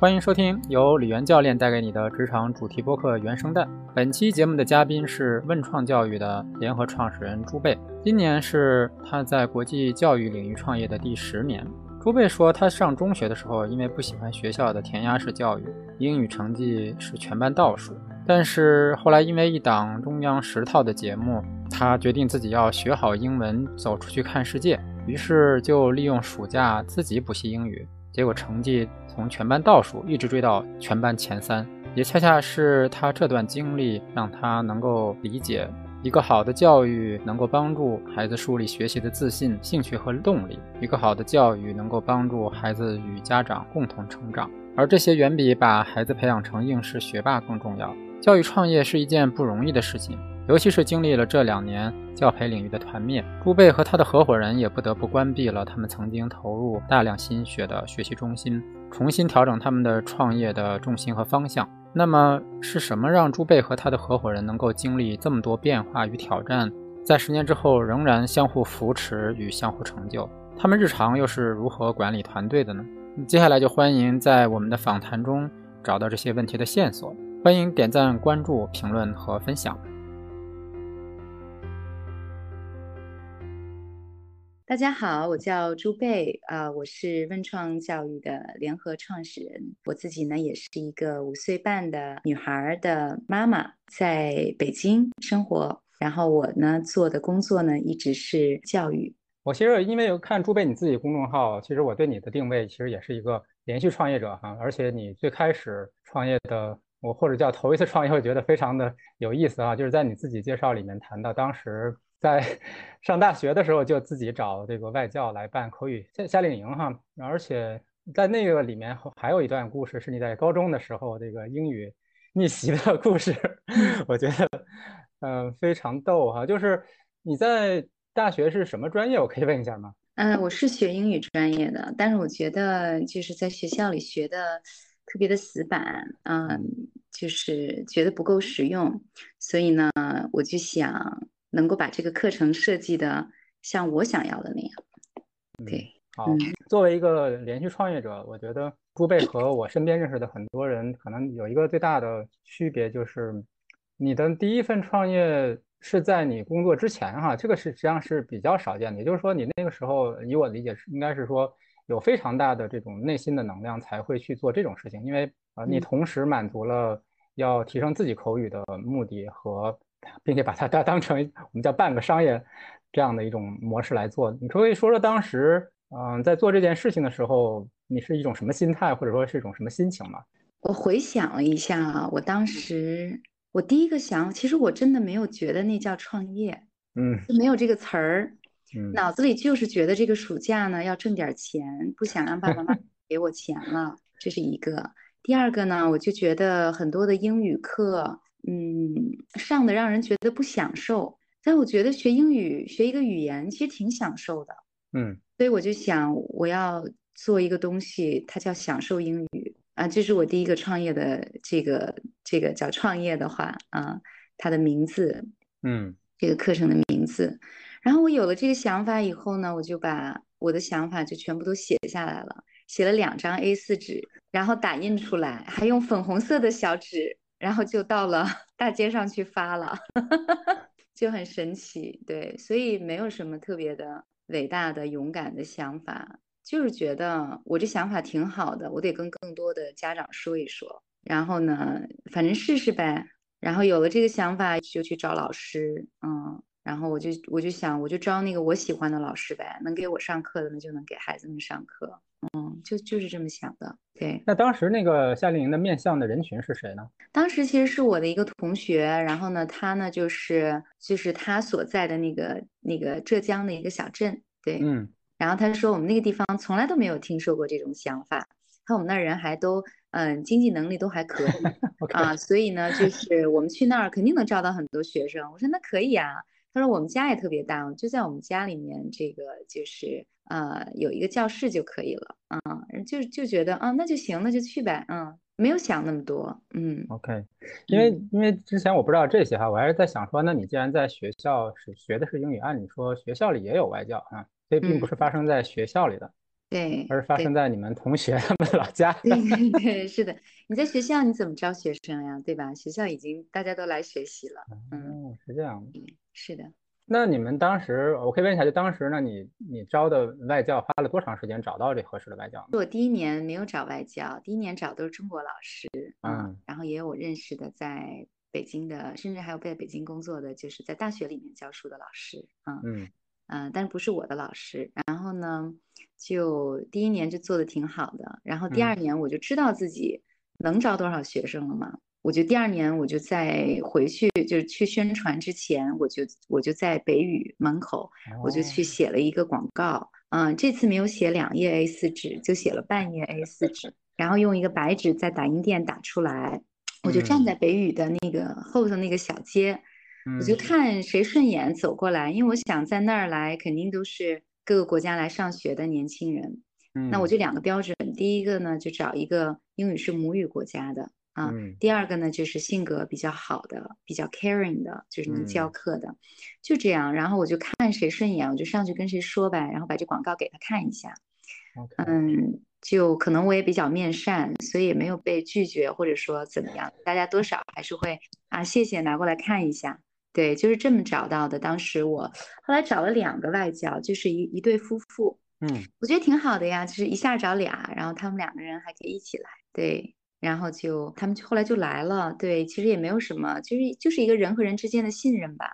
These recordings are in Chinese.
欢迎收听由李源教练带给你的职场主题播客原声带。本期节目的嘉宾是问创教育的联合创始人朱贝，今年是他在国际教育领域创业的第十年。朱贝说，他上中学的时候，因为不喜欢学校的填鸭式教育，英语成绩是全班倒数。但是后来因为一档中央十套的节目，他决定自己要学好英文，走出去看世界。于是就利用暑假自己补习英语。结果成绩从全班倒数一直追到全班前三，也恰恰是他这段经历让他能够理解，一个好的教育能够帮助孩子树立学习的自信、兴趣和动力；一个好的教育能够帮助孩子与家长共同成长，而这些远比把孩子培养成应试学霸更重要。教育创业是一件不容易的事情。尤其是经历了这两年教培领域的团灭，朱贝和他的合伙人也不得不关闭了他们曾经投入大量心血的学习中心，重新调整他们的创业的重心和方向。那么是什么让朱贝和他的合伙人能够经历这么多变化与挑战，在十年之后仍然相互扶持与相互成就？他们日常又是如何管理团队的呢？接下来就欢迎在我们的访谈中找到这些问题的线索。欢迎点赞、关注、评论和分享。大家好，我叫朱贝啊，我是问创教育的联合创始人。我自己呢，也是一个五岁半的女孩的妈妈，在北京生活。然后我呢，做的工作呢，一直是教育。我其实因为看朱贝你自己公众号，其实我对你的定位其实也是一个连续创业者哈。而且你最开始创业的，我或者叫头一次创业，我觉得非常的有意思啊，就是在你自己介绍里面谈到当时。在 上大学的时候，就自己找这个外教来办口语夏夏令营哈，而且在那个里面还有一段故事，是你在高中的时候这个英语 逆袭的故事，我觉得嗯非常逗哈。就是你在大学是什么专业？我可以问一下吗？嗯，我是学英语专业的，但是我觉得就是在学校里学的特别的死板，嗯，就是觉得不够实用，所以呢，我就想。能够把这个课程设计的像我想要的那样，对，好。作为一个连续创业者，我觉得朱贝和我身边认识的很多人可能有一个最大的区别，就是你的第一份创业是在你工作之前哈，这个是实际上是比较少见的。也就是说，你那个时候，以我理解是应该是说有非常大的这种内心的能量才会去做这种事情，因为啊，你同时满足了要提升自己口语的目的和。并且把它当 当成我们叫半个商业这样的一种模式来做，你可以说说当时，嗯，在做这件事情的时候，你是一种什么心态，或者说是一种什么心情吗？我回想了一下啊，我当时我第一个想，其实我真的没有觉得那叫创业，嗯，没有这个词儿，嗯，脑子里就是觉得这个暑假呢要挣点钱，不想让爸爸妈妈 给我钱了，这是一个。第二个呢，我就觉得很多的英语课。嗯，上的让人觉得不享受，但我觉得学英语学一个语言其实挺享受的。嗯，所以我就想我要做一个东西，它叫享受英语啊，这是我第一个创业的这个这个叫创业的话啊，它的名字，嗯，这个课程的名字。然后我有了这个想法以后呢，我就把我的想法就全部都写下来了，写了两张 A4 纸，然后打印出来，还用粉红色的小纸。然后就到了 大街上去发了，就很神奇，对，所以没有什么特别的伟大的勇敢的想法，就是觉得我这想法挺好的，我得跟更多的家长说一说，然后呢，反正试试呗，然后有了这个想法就去找老师，嗯，然后我就我就想我就招那个我喜欢的老师呗，能给我上课的那就能给孩子们上课。嗯，就就是这么想的。对，那当时那个夏令营的面向的人群是谁呢？当时其实是我的一个同学，然后呢，他呢就是就是他所在的那个那个浙江的一个小镇。对，嗯，然后他说我们那个地方从来都没有听说过这种想法，看我们那人还都嗯经济能力都还可以 啊，所以呢，就是我们去那儿肯定能招到很多学生。我说那可以啊。他说我们家也特别大，就在我们家里面，这个就是呃有一个教室就可以了，嗯，就就觉得啊那就行，那就去呗，嗯，没有想那么多，嗯，OK，因为因为之前我不知道这些哈，我还是在想说，那你既然在学校是学的是英语，按理说学校里也有外教啊，所以并不是发生在学校里的，对，而发生在你们同学 他们老家。对 对对，是的。你在学校你怎么招学生呀？对吧？学校已经大家都来学习了。嗯，是这样的。是的。那你们当时，我可以问一下，就当时呢，你你招的外教花了多长时间找到这合适的外教？我第一年没有找外教，第一年找都是中国老师，嗯，然后也有我认识的在北京的，甚至还有在北京工作的，就是在大学里面教书的老师，嗯嗯嗯，但是不是我的老师。然后呢，就第一年就做的挺好的，然后第二年我就知道自己能招多少学生了嘛。我就第二年我就在回去，就是去宣传之前，我就我就在北语门口，我就去写了一个广告。嗯，这次没有写两页 A4 纸，就写了半页 A4 纸，然后用一个白纸在打印店打出来。我就站在北语的那个后头那个小街，我就看谁顺眼走过来，因为我想在那儿来肯定都是各个国家来上学的年轻人。那我就两个标准，第一个呢就找一个英语是母语国家的。啊，第二个呢，就是性格比较好的，比较 caring 的，就是能教课的，就这样。然后我就看谁顺眼，我就上去跟谁说呗，然后把这广告给他看一下。嗯，就可能我也比较面善，所以也没有被拒绝，或者说怎么样，大家多少还是会啊，谢谢，拿过来看一下。对，就是这么找到的。当时我后来找了两个外教，就是一一对夫妇。嗯，我觉得挺好的呀，就是一下找俩，然后他们两个人还可以一起来。对。然后就他们后来就来了，对，其实也没有什么，就是就是一个人和人之间的信任吧。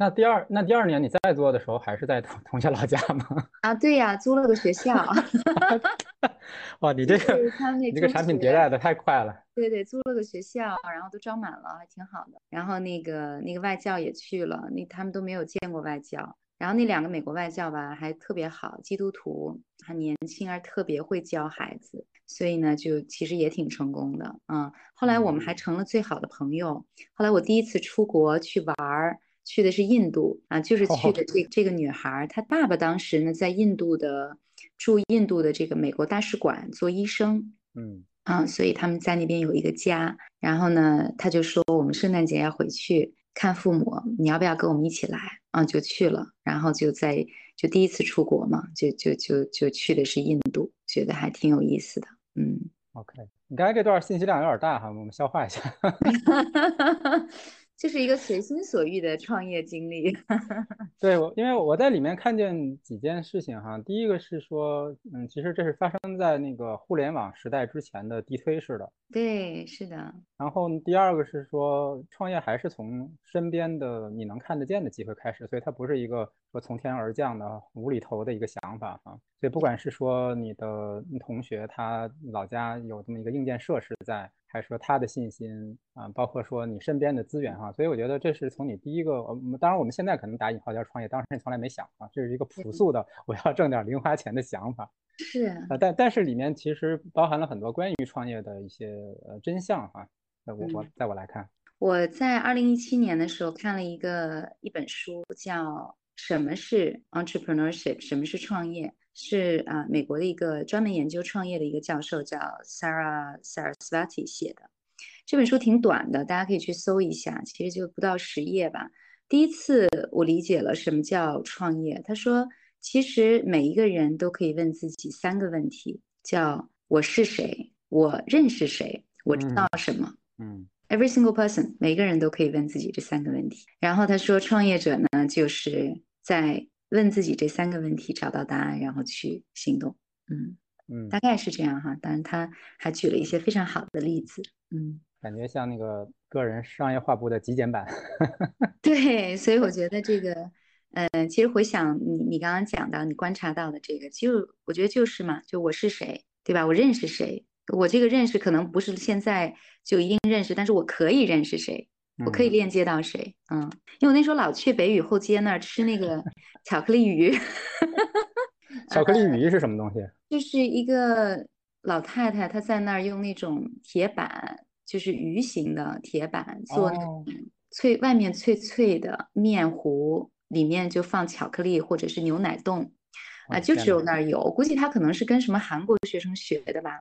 那第二那第二年你再做的时候，还是在同同学老家吗？啊，对呀，租了个学校。哇，你这个你这个产品迭代的太快了。对对，租了个学校，然后都招满了，还挺好的。然后那个那个外教也去了，那他们都没有见过外教。然后那两个美国外教吧，还特别好，基督徒，还年轻，而特别会教孩子。所以呢，就其实也挺成功的，嗯。后来我们还成了最好的朋友。后来我第一次出国去玩儿，去的是印度啊，就是去的这这个女孩，她爸爸当时呢在印度的驻印度的这个美国大使馆做医生，嗯啊，所以他们在那边有一个家。然后呢，他就说我们圣诞节要回去看父母，你要不要跟我们一起来？啊，就去了。然后就在就第一次出国嘛，就就就就去的是印度，觉得还挺有意思的。嗯，OK，你刚才这段信息量有点大哈，我们消化一下。就是一个随心所欲的创业经历。对，我因为我在里面看见几件事情哈。第一个是说，嗯，其实这是发生在那个互联网时代之前的地推式的。对，是的。然后第二个是说，创业还是从身边的你能看得见的机会开始，所以它不是一个说从天而降的无厘头的一个想法哈。所以不管是说你的同学他老家有这么一个硬件设施在。还是说他的信心啊，包括说你身边的资源哈，所以我觉得这是从你第一个，当然我们现在可能打引号叫创业，当时你从来没想啊，这是一个朴素的我要挣点零花钱的想法。是啊，但但是里面其实包含了很多关于创业的一些呃真相哈。我我在我来看，我在二零一七年的时候看了一个一本书，叫《什么是 entrepreneurship》，什么是创业。是啊，美国的一个专门研究创业的一个教授叫 Sarah Saraswati 写的这本书挺短的，大家可以去搜一下，其实就不到十页吧。第一次我理解了什么叫创业。他说，其实每一个人都可以问自己三个问题：叫我是谁，我认识谁，我知道什么。嗯，Every single person，每个人都可以问自己这三个问题。然后他说，创业者呢，就是在问自己这三个问题，找到答案，然后去行动。嗯嗯，大概是这样哈。当然，他还举了一些非常好的例子。嗯，感觉像那个个人商业化部的极简版。对，所以我觉得这个，呃，其实回想你你刚刚讲到你观察到的这个，就我觉得就是嘛，就我是谁，对吧？我认识谁？我这个认识可能不是现在就一定认识，但是我可以认识谁？我可以链接到谁？嗯，因为我那时候老去北语后街那儿吃那个 巧克力鱼。巧克力鱼是什么东西？就是一个老太太，她在那儿用那种铁板，就是鱼形的铁板做脆，外面脆脆的面糊，里面就放巧克力或者是牛奶冻啊，就只有那儿有。估计她可能是跟什么韩国学生学的吧？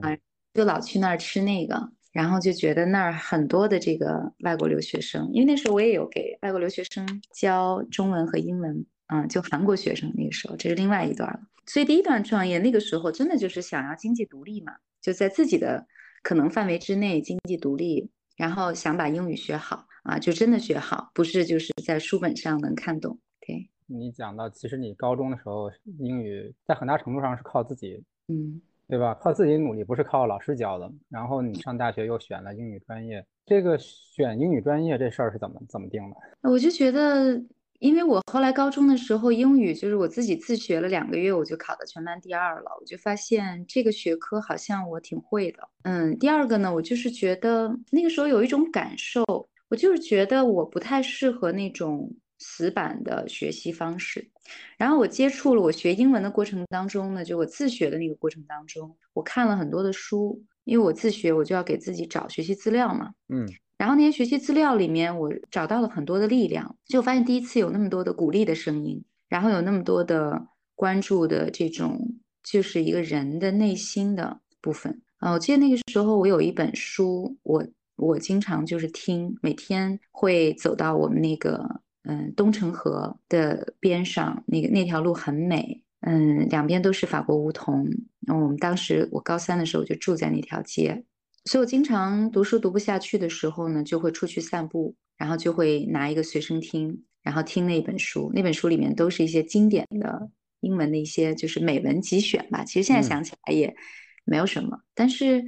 啊，就老去那儿吃那个。然后就觉得那儿很多的这个外国留学生，因为那时候我也有给外国留学生教中文和英文，嗯，就韩国学生那个时候，这是另外一段了。所以第一段创业那个时候真的就是想要经济独立嘛，就在自己的可能范围之内经济独立，然后想把英语学好啊，就真的学好，不是就是在书本上能看懂。对你讲到，其实你高中的时候英语在很大程度上是靠自己，嗯，对吧？靠自己努力，不是靠老师教的。然后你上大学又选了英语专业，这个选英语专业这事儿是怎么怎么定的？我就觉得。因为我后来高中的时候英语就是我自己自学了两个月，我就考到全班第二了。我就发现这个学科好像我挺会的。嗯，第二个呢，我就是觉得那个时候有一种感受，我就是觉得我不太适合那种死板的学习方式。然后我接触了我学英文的过程当中呢，就我自学的那个过程当中，我看了很多的书，因为我自学，我就要给自己找学习资料嘛。嗯。然后那些学习资料里面，我找到了很多的力量，就发现第一次有那么多的鼓励的声音，然后有那么多的关注的这种，就是一个人的内心的部分啊。我记得那个时候我有一本书，我我经常就是听，每天会走到我们那个嗯东城河的边上，那个那条路很美，嗯，两边都是法国梧桐。然后我们当时我高三的时候就住在那条街。所以我经常读书读不下去的时候呢，就会出去散步，然后就会拿一个随身听，然后听那本书。那本书里面都是一些经典的英文的一些就是美文集选吧。其实现在想起来也没有什么，但是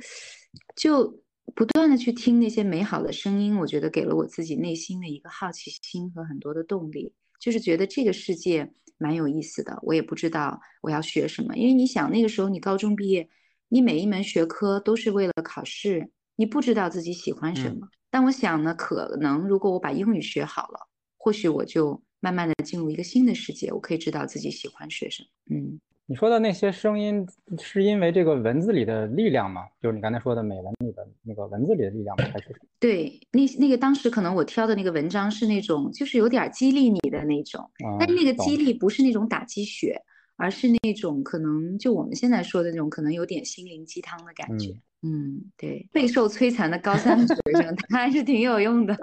就不断的去听那些美好的声音，我觉得给了我自己内心的一个好奇心和很多的动力，就是觉得这个世界蛮有意思的。我也不知道我要学什么，因为你想那个时候你高中毕业。你每一门学科都是为了考试，你不知道自己喜欢什么。但我想呢，可能如果我把英语学好了，或许我就慢慢的进入一个新的世界，我可以知道自己喜欢学什么。嗯，你说的那些声音，是因为这个文字里的力量吗？就是你刚才说的美文里的那个文字里的力量吗？还是对，那那个当时可能我挑的那个文章是那种，就是有点激励你的那种，但是那个激励不是那种打鸡血。而是那种可能就我们现在说的那种，可能有点心灵鸡汤的感觉。嗯，对，备受摧残的高三学生，他还是挺有用的。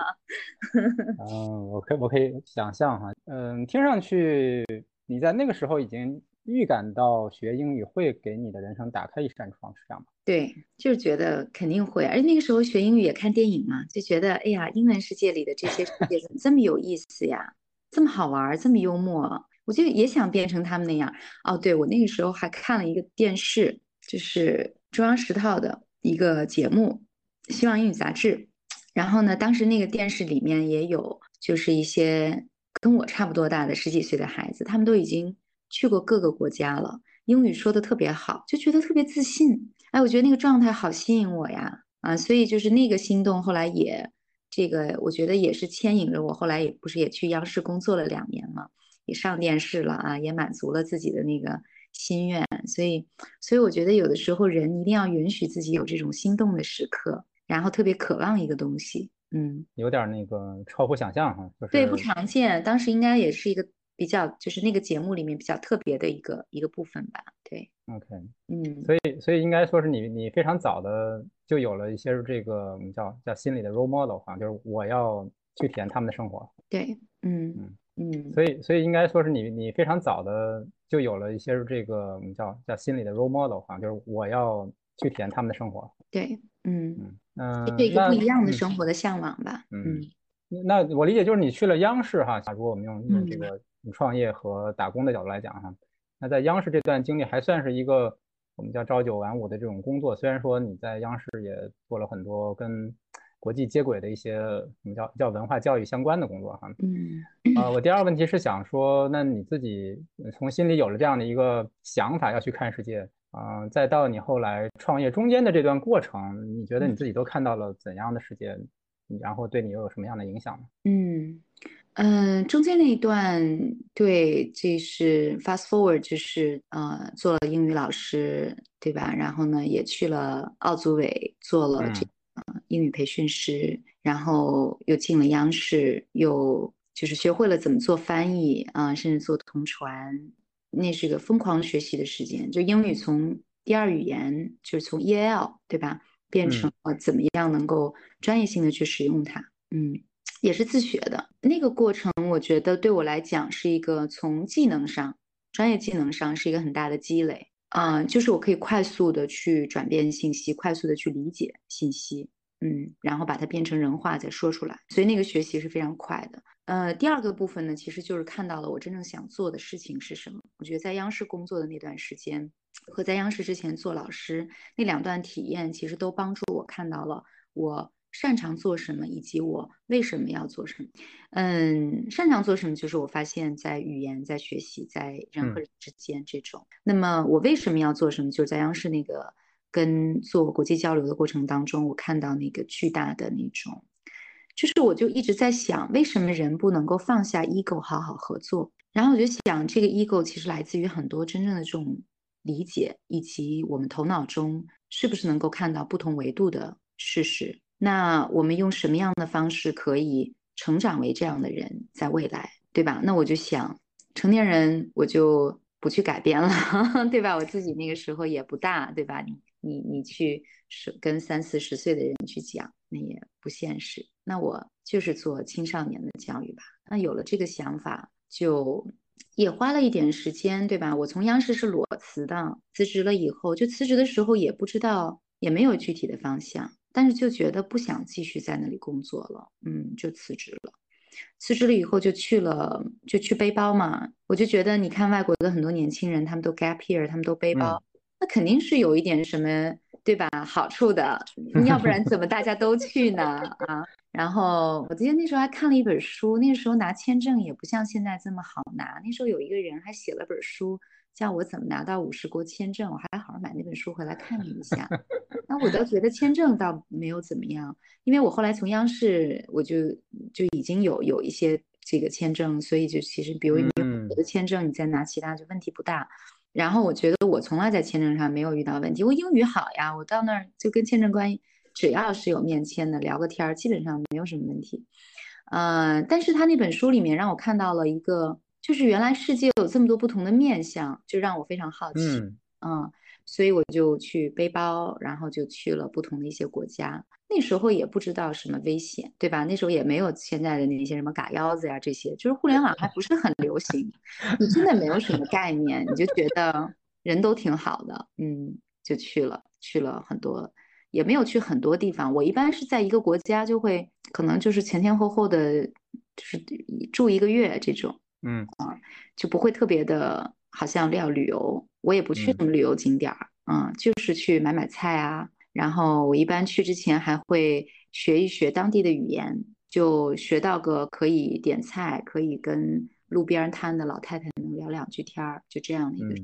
嗯，我可我可以想象哈，嗯，听上去你在那个时候已经预感到学英语会给你的人生打开一扇窗，是这样吗？对，就是觉得肯定会。而且那个时候学英语也看电影嘛，就觉得哎呀，英文世界里的这些世界怎么这么有意思呀，这么好玩，这么幽默。我就也想变成他们那样哦。对我那个时候还看了一个电视，就是中央十套的一个节目《希望英语杂志》。然后呢，当时那个电视里面也有，就是一些跟我差不多大的十几岁的孩子，他们都已经去过各个国家了，英语说的特别好，就觉得特别自信。哎，我觉得那个状态好吸引我呀！啊，所以就是那个心动，后来也这个，我觉得也是牵引着我，后来也不是也去央视工作了两年嘛。也上电视了啊，也满足了自己的那个心愿，所以，所以我觉得有的时候人一定要允许自己有这种心动的时刻，然后特别渴望一个东西，嗯，有点那个超乎想象哈，就是对不常见，当时应该也是一个比较，就是那个节目里面比较特别的一个一个部分吧，对，OK，嗯，所以所以应该说是你你非常早的就有了一些这个我们叫叫心理的 role model 哈，就是我要去体验他们的生活，对，嗯嗯。嗯，所以所以应该说是你你非常早的就有了一些这个我们叫叫心理的 role model 哈，就是我要去体验他们的生活。对，嗯嗯。嗯，对一个不一样的生活的向往吧。嗯，那我理解就是你去了央视哈，假如我们用用这个创业和打工的角度来讲哈，那在央视这段经历还算是一个我们叫朝九晚五的这种工作，虽然说你在央视也做了很多跟。国际接轨的一些我们叫叫文化教育相关的工作哈，嗯，啊，我第二个问题是想说，那你自己从心里有了这样的一个想法要去看世界啊，再到你后来创业中间的这段过程，你觉得你自己都看到了怎样的世界，然后对你又有什么样的影响呢？嗯嗯，中间那一段对，这是 fast forward，就是呃做了英语老师对吧？然后呢也去了奥组委做了这。英语培训师，然后又进了央视，又就是学会了怎么做翻译啊，甚至做同传，那是个疯狂学习的时间。就英语从第二语言，就是从 EAL 对吧，变成了怎么样能够专业性的去使用它。嗯，也是自学的那个过程，我觉得对我来讲是一个从技能上专业技能上是一个很大的积累。嗯，就是我可以快速的去转变信息，快速的去理解信息，嗯，然后把它变成人话再说出来，所以那个学习是非常快的。呃，第二个部分呢，其实就是看到了我真正想做的事情是什么。我觉得在央视工作的那段时间，和在央视之前做老师那两段体验，其实都帮助我看到了我。擅长做什么，以及我为什么要做什么？嗯，擅长做什么，就是我发现，在语言、在学习、在人和人之间这种。那么我为什么要做什么？就是在央视那个跟做国际交流的过程当中，我看到那个巨大的那种，就是我就一直在想，为什么人不能够放下 ego 好好合作？然后我就想，这个 ego 其实来自于很多真正的这种理解，以及我们头脑中是不是能够看到不同维度的事实。那我们用什么样的方式可以成长为这样的人，在未来，对吧？那我就想，成年人我就不去改变了，对吧？我自己那个时候也不大，对吧？你你你去跟三四十岁的人去讲，那也不现实。那我就是做青少年的教育吧。那有了这个想法，就也花了一点时间，对吧？我从央视是裸辞的，辞职了以后，就辞职的时候也不知道，也没有具体的方向。但是就觉得不想继续在那里工作了，嗯，就辞职了。辞职了以后就去了，就去背包嘛。我就觉得，你看外国的很多年轻人，他们都 gap year，他们都背包，那肯定是有一点什么，对吧？好处的，要不然怎么大家都去呢？啊。然后我记得那时候还看了一本书，那时候拿签证也不像现在这么好拿。那时候有一个人还写了本书。叫我怎么拿到五十国签证？我还好好买那本书回来看了一下。那我倒觉得签证倒没有怎么样，因为我后来从央视我就就已经有有一些这个签证，所以就其实比如你有的签证，你再拿其他就问题不大。然后我觉得我从来在签证上没有遇到问题，我英语好呀，我到那儿就跟签证官只要是有面签的聊个天儿，基本上没有什么问题。嗯，但是他那本书里面让我看到了一个。就是原来世界有这么多不同的面相，就让我非常好奇。嗯，所以我就去背包，然后就去了不同的一些国家。那时候也不知道什么危险，对吧？那时候也没有现在的那些什么嘎腰子呀这些，就是互联网还不是很流行，你真的没有什么概念，你就觉得人都挺好的，嗯，就去了，去了很多，也没有去很多地方。我一般是在一个国家就会可能就是前前后后的，就是住一个月这种。嗯啊，就不会特别的，好像要旅游，我也不去什么旅游景点儿，嗯，就是去买买菜啊。然后我一般去之前还会学一学当地的语言，就学到个可以点菜，可以跟路边摊的老太太能聊两句天儿，就这样的一个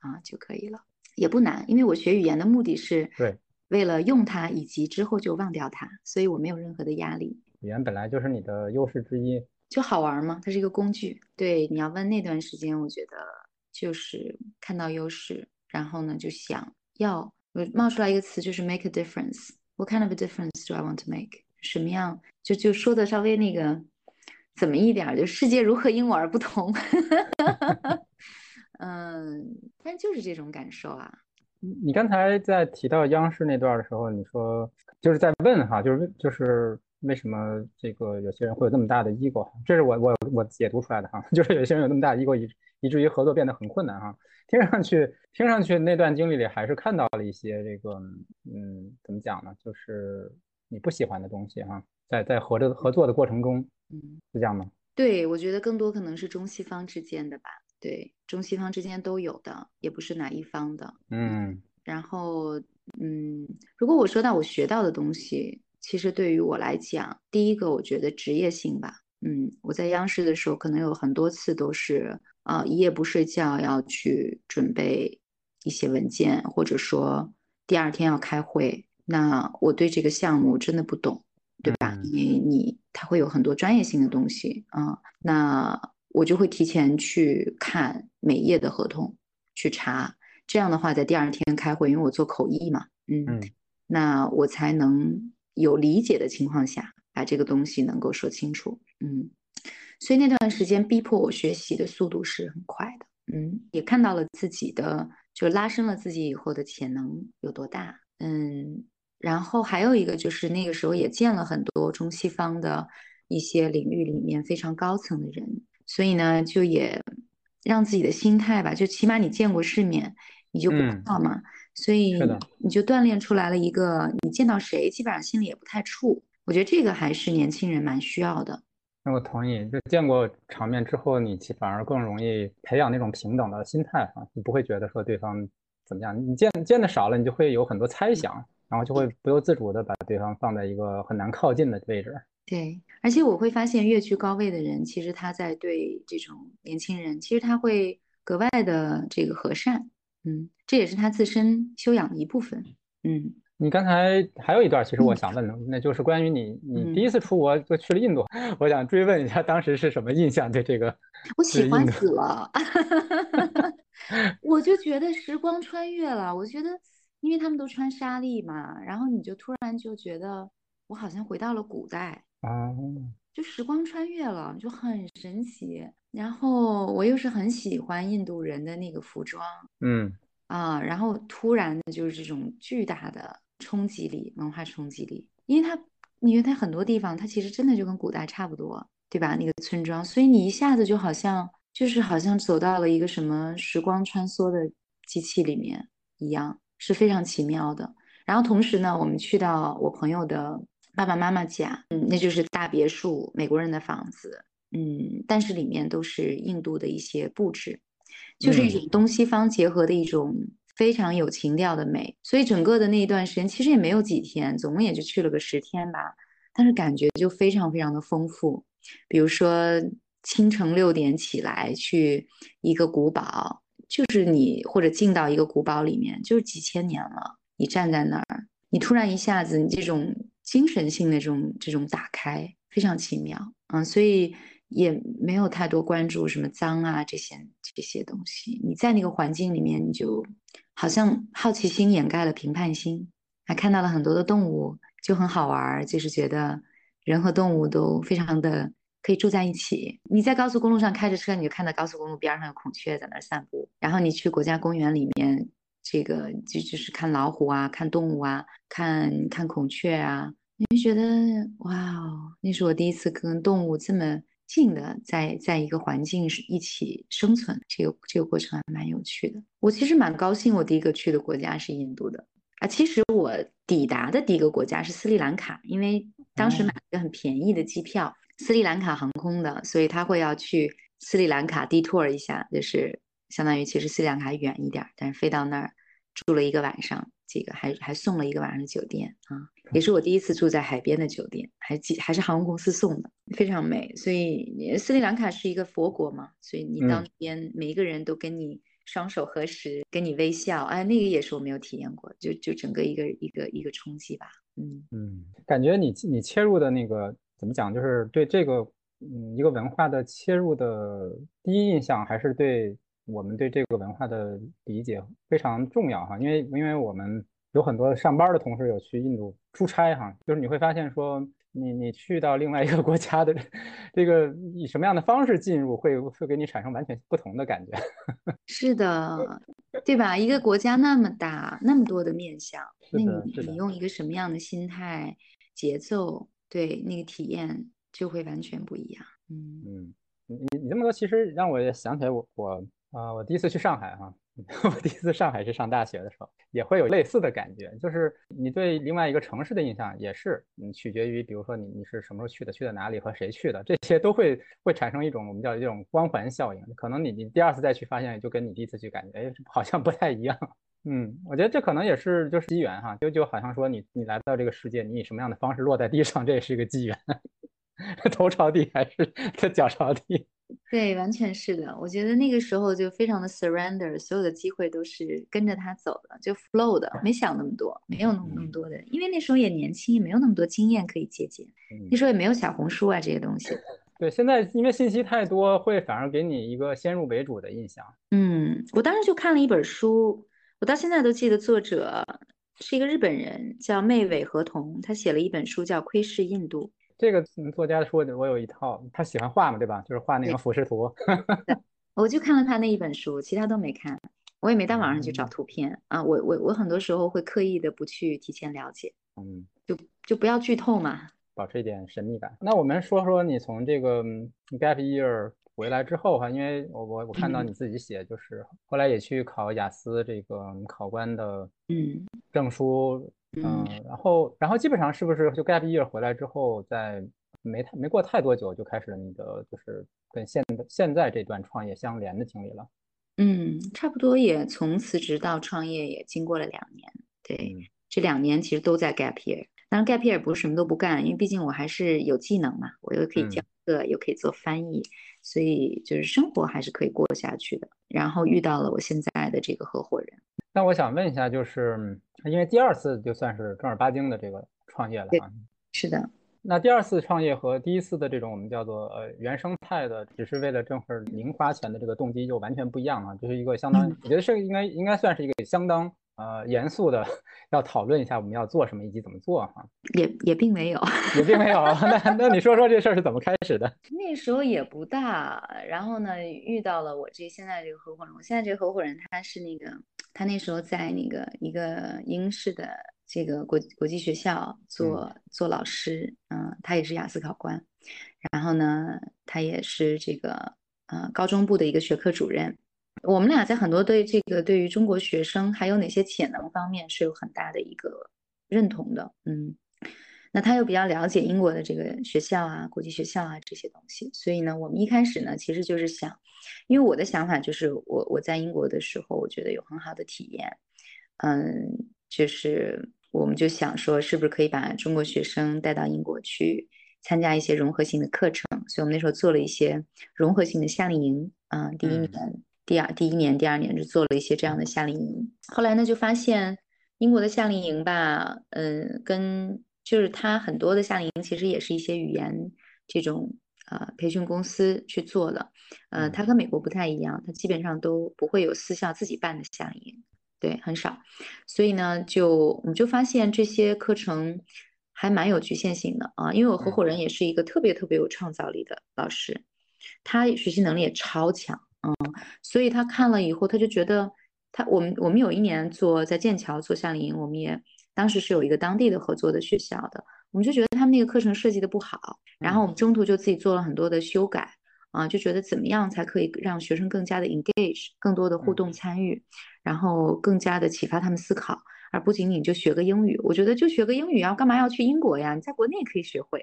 啊就可以了，也不难，因为我学语言的目的是对为了用它，以及之后就忘掉它，所以我没有任何的压力。语言本来就是你的优势之一。就好玩嘛，它是一个工具。对，你要问那段时间，我觉得就是看到优势，然后呢就想要冒出来一个词，就是 make a difference。What kind of a difference do I want to make？什么样就就说的稍微那个怎么一点，就世界如何因我而不同。嗯，但就是这种感受啊。你你刚才在提到央视那段的时候，你说就是在问哈，就是就是。为什么这个有些人会有那么大的 ego？这是我我我解读出来的哈，就是有些人有那么大的 ego，以以至于合作变得很困难哈。听上去听上去那段经历里还是看到了一些这个嗯，怎么讲呢？就是你不喜欢的东西哈，在在合着合作的过程中，嗯，是这样吗？对，我觉得更多可能是中西方之间的吧。对，中西方之间都有的，也不是哪一方的。嗯，然后嗯，如果我说到我学到的东西。其实对于我来讲，第一个我觉得职业性吧，嗯，我在央视的时候，可能有很多次都是啊一夜不睡觉要去准备一些文件，或者说第二天要开会。那我对这个项目真的不懂，对吧？因为你他会有很多专业性的东西啊，那我就会提前去看每页的合同，去查。这样的话，在第二天开会，因为我做口译嘛，嗯，那我才能。有理解的情况下，把这个东西能够说清楚，嗯，所以那段时间逼迫我学习的速度是很快的，嗯，也看到了自己的，就拉伸了自己以后的潜能有多大，嗯，然后还有一个就是那个时候也见了很多中西方的一些领域里面非常高层的人，所以呢，就也让自己的心态吧，就起码你见过世面，你就不怕嘛。所以你就锻炼出来了一个，你见到谁基本上心里也不太怵。我觉得这个还是年轻人蛮需要的。那我同意，就见过场面之后，你反而更容易培养那种平等的心态啊，你不会觉得说对方怎么样。你见见的少了，你就会有很多猜想，然后就会不由自主的把对方放在一个很难靠近的位置。对，而且我会发现，越居高位的人，其实他在对这种年轻人，其实他会格外的这个和善。嗯，这也是他自身修养的一部分。嗯。你刚才还有一段，其实我想问的，那就是关于你，你第一次出国就去了印度，我想追问一下，当时是什么印象？对这个，我喜欢死了，我就觉得时光穿越了。我觉得，因为他们都穿纱丽嘛，然后你就突然就觉得我好像回到了古代啊，就时光穿越了，就很神奇。然后我又是很喜欢印度人的那个服装，嗯啊，然后突然的就是这种巨大的。冲击力，文化冲击力，因为它，因为它很多地方，它其实真的就跟古代差不多，对吧？那个村庄，所以你一下子就好像，就是好像走到了一个什么时光穿梭的机器里面一样，是非常奇妙的。然后同时呢，我们去到我朋友的爸爸妈妈家，嗯，那就是大别墅，美国人的房子，嗯，但是里面都是印度的一些布置，就是一种东西方结合的一种。非常有情调的美，所以整个的那一段时间其实也没有几天，总共也就去了个十天吧。但是感觉就非常非常的丰富。比如说清晨六点起来去一个古堡，就是你或者进到一个古堡里面，就是几千年了，你站在那儿，你突然一下子你这种精神性的这种这种打开，非常奇妙。嗯，所以。也没有太多关注什么脏啊这些这些东西，你在那个环境里面，你就好像好奇心掩盖了评判心，还看到了很多的动物，就很好玩，就是觉得人和动物都非常的可以住在一起。你在高速公路上开着车，你就看到高速公路边上有孔雀在那儿散步，然后你去国家公园里面，这个就就是看老虎啊，看动物啊，看看孔雀啊，你就觉得哇哦，那是我第一次跟动物这么。近的在在一个环境是一起生存，这个这个过程还蛮有趣的。我其实蛮高兴，我第一个去的国家是印度的啊。其实我抵达的第一个国家是斯里兰卡，因为当时买了一个很便宜的机票，斯里兰卡航空的，所以他会要去斯里兰卡 detour 一下，就是相当于其实斯里兰卡远一点，但是飞到那儿住了一个晚上，这个还还送了一个晚上的酒店啊。也是我第一次住在海边的酒店，还记还是航空公司送的，非常美。所以斯里兰卡是一个佛国嘛，所以你到那边每一个人都跟你双手合十，跟你微笑，哎，那个也是我没有体验过，就就整个一个一个一个冲击吧。嗯嗯，感觉你你切入的那个怎么讲，就是对这个嗯一个文化的切入的第一印象，还是对我们对这个文化的理解非常重要哈，因为因为我们。有很多上班的同事有去印度出差哈，就是你会发现说，你你去到另外一个国家的这个以什么样的方式进入，会会给你产生完全不同的感觉。是的，对吧？一个国家那么大，那么多的面相，那你你用一个什么样的心态、节奏，对那个体验就会完全不一样。嗯嗯，你你这么说，其实让我也想起来我我啊，我第一次去上海哈。我第一次上海是上大学的时候，也会有类似的感觉，就是你对另外一个城市的印象也是，嗯，取决于，比如说你你是什么时候去的，去的哪里和谁去的，这些都会会产生一种我们叫这种光环效应。可能你你第二次再去发现，就跟你第一次去感觉，哎，好像不太一样。嗯，我觉得这可能也是就是机缘哈，就就好像说你你来到这个世界，你以什么样的方式落在地上，这也是一个机缘，头朝地还是 脚朝地。对，完全是的。我觉得那个时候就非常的 surrender，所有的机会都是跟着他走的，就 flow 的，没想那么多，没有那么那么多的，因为那时候也年轻，也没有那么多经验可以借鉴。那时候也没有小红书啊这些东西。对，现在因为信息太多，会反而给你一个先入为主的印象。嗯，我当时就看了一本书，我到现在都记得作者是一个日本人，叫妹尾和同，他写了一本书叫《窥视印度》。这个作家说的，我有一套，他喜欢画嘛，对吧？就是画那个俯视图。我就看了他那一本书，其他都没看，我也没到网上去找图片啊。我我我很多时候会刻意的不去提前了解，嗯，就就不要剧透嘛，保持一点神秘感。那我们说说你从这个 gap year 回来之后哈，因为我我我看到嗯你自己写，就是后来也去考雅思这个考官的嗯证书，嗯嗯，然后然后基本上是不是就 gap year 回来之后，在没太没过太多久就开始了你的就是跟现现在这段创业相连的经历了？嗯，差不多也从辞职到创业也经过了两年，对，嗯这两年其实都在 gap year。当然 gap year 不是什么都不干，因为毕竟我还是有技能嘛，我又可以教嗯课，又可以做翻译，所以就是生活还是可以过下去的。然后遇到了我现在的这个合伙人，那我想问一下，就是因为第二次就算是正儿八经的这个创业了啊，是的，那第二次创业和第一次的这种我们叫做呃原生态的，只是为了挣份零花钱的这个动机就完全不一样啊。这是一个相当，嗯我觉得是应该应该算是一个相当呃严肃的，要讨论一下我们要做什么以及怎么做哈。也也并没有。也并没有啊，那那你说说这事儿是怎么开始的？那时候也不大，然后呢，遇到了我这现在这个合伙人。我现在这个合伙人他是那个，他那时候在那个一个英式的这个国国际学校做做老师，嗯、他也是雅思考官。然后呢，他也是这个呃高中部的一个学科主任。我们俩在很多对这个对于中国学生还有哪些潜能方面是有很大的一个认同的，嗯。那他又比较了解英国的这个学校啊、国际学校啊这些东西，所以呢，我们一开始呢，其实就是想，因为我的想法就是我我在英国的时候，我觉得有很好的体验，嗯，就是我们就想说，是不是可以把中国学生带到英国去参加一些融合性的课程，所以我们那时候做了一些融合性的夏令营，嗯，第一年、第二第一年、第二年就做了一些这样的夏令营，后来呢就发现英国的夏令营吧，嗯，跟就是它很多的夏令营其实也是一些语言这种呃培训公司去做的，呃，嗯。它跟美国不太一样，它基本上都不会有私校自己办的夏令营，对，很少，所以呢，就我们就发现这些课程还蛮有局限性的啊，因为我合伙人也是一个特别特别有创造力的老师，他学习能力也超强，嗯，所以他看了以后，他就觉得他我们我们有一年做在剑桥做夏令营，我们也当时是有一个当地的合作的学校的，我们就觉得他们那个课程设计的不好，然后我们中途就自己做了很多的修改。啊，就觉得怎么样才可以让学生更加的 engage，更多的互动参与，然后更加的启发他们思考，而不仅仅就学个英语。我觉得就学个英语啊，干嘛要去英国呀？你在国内也可以学会。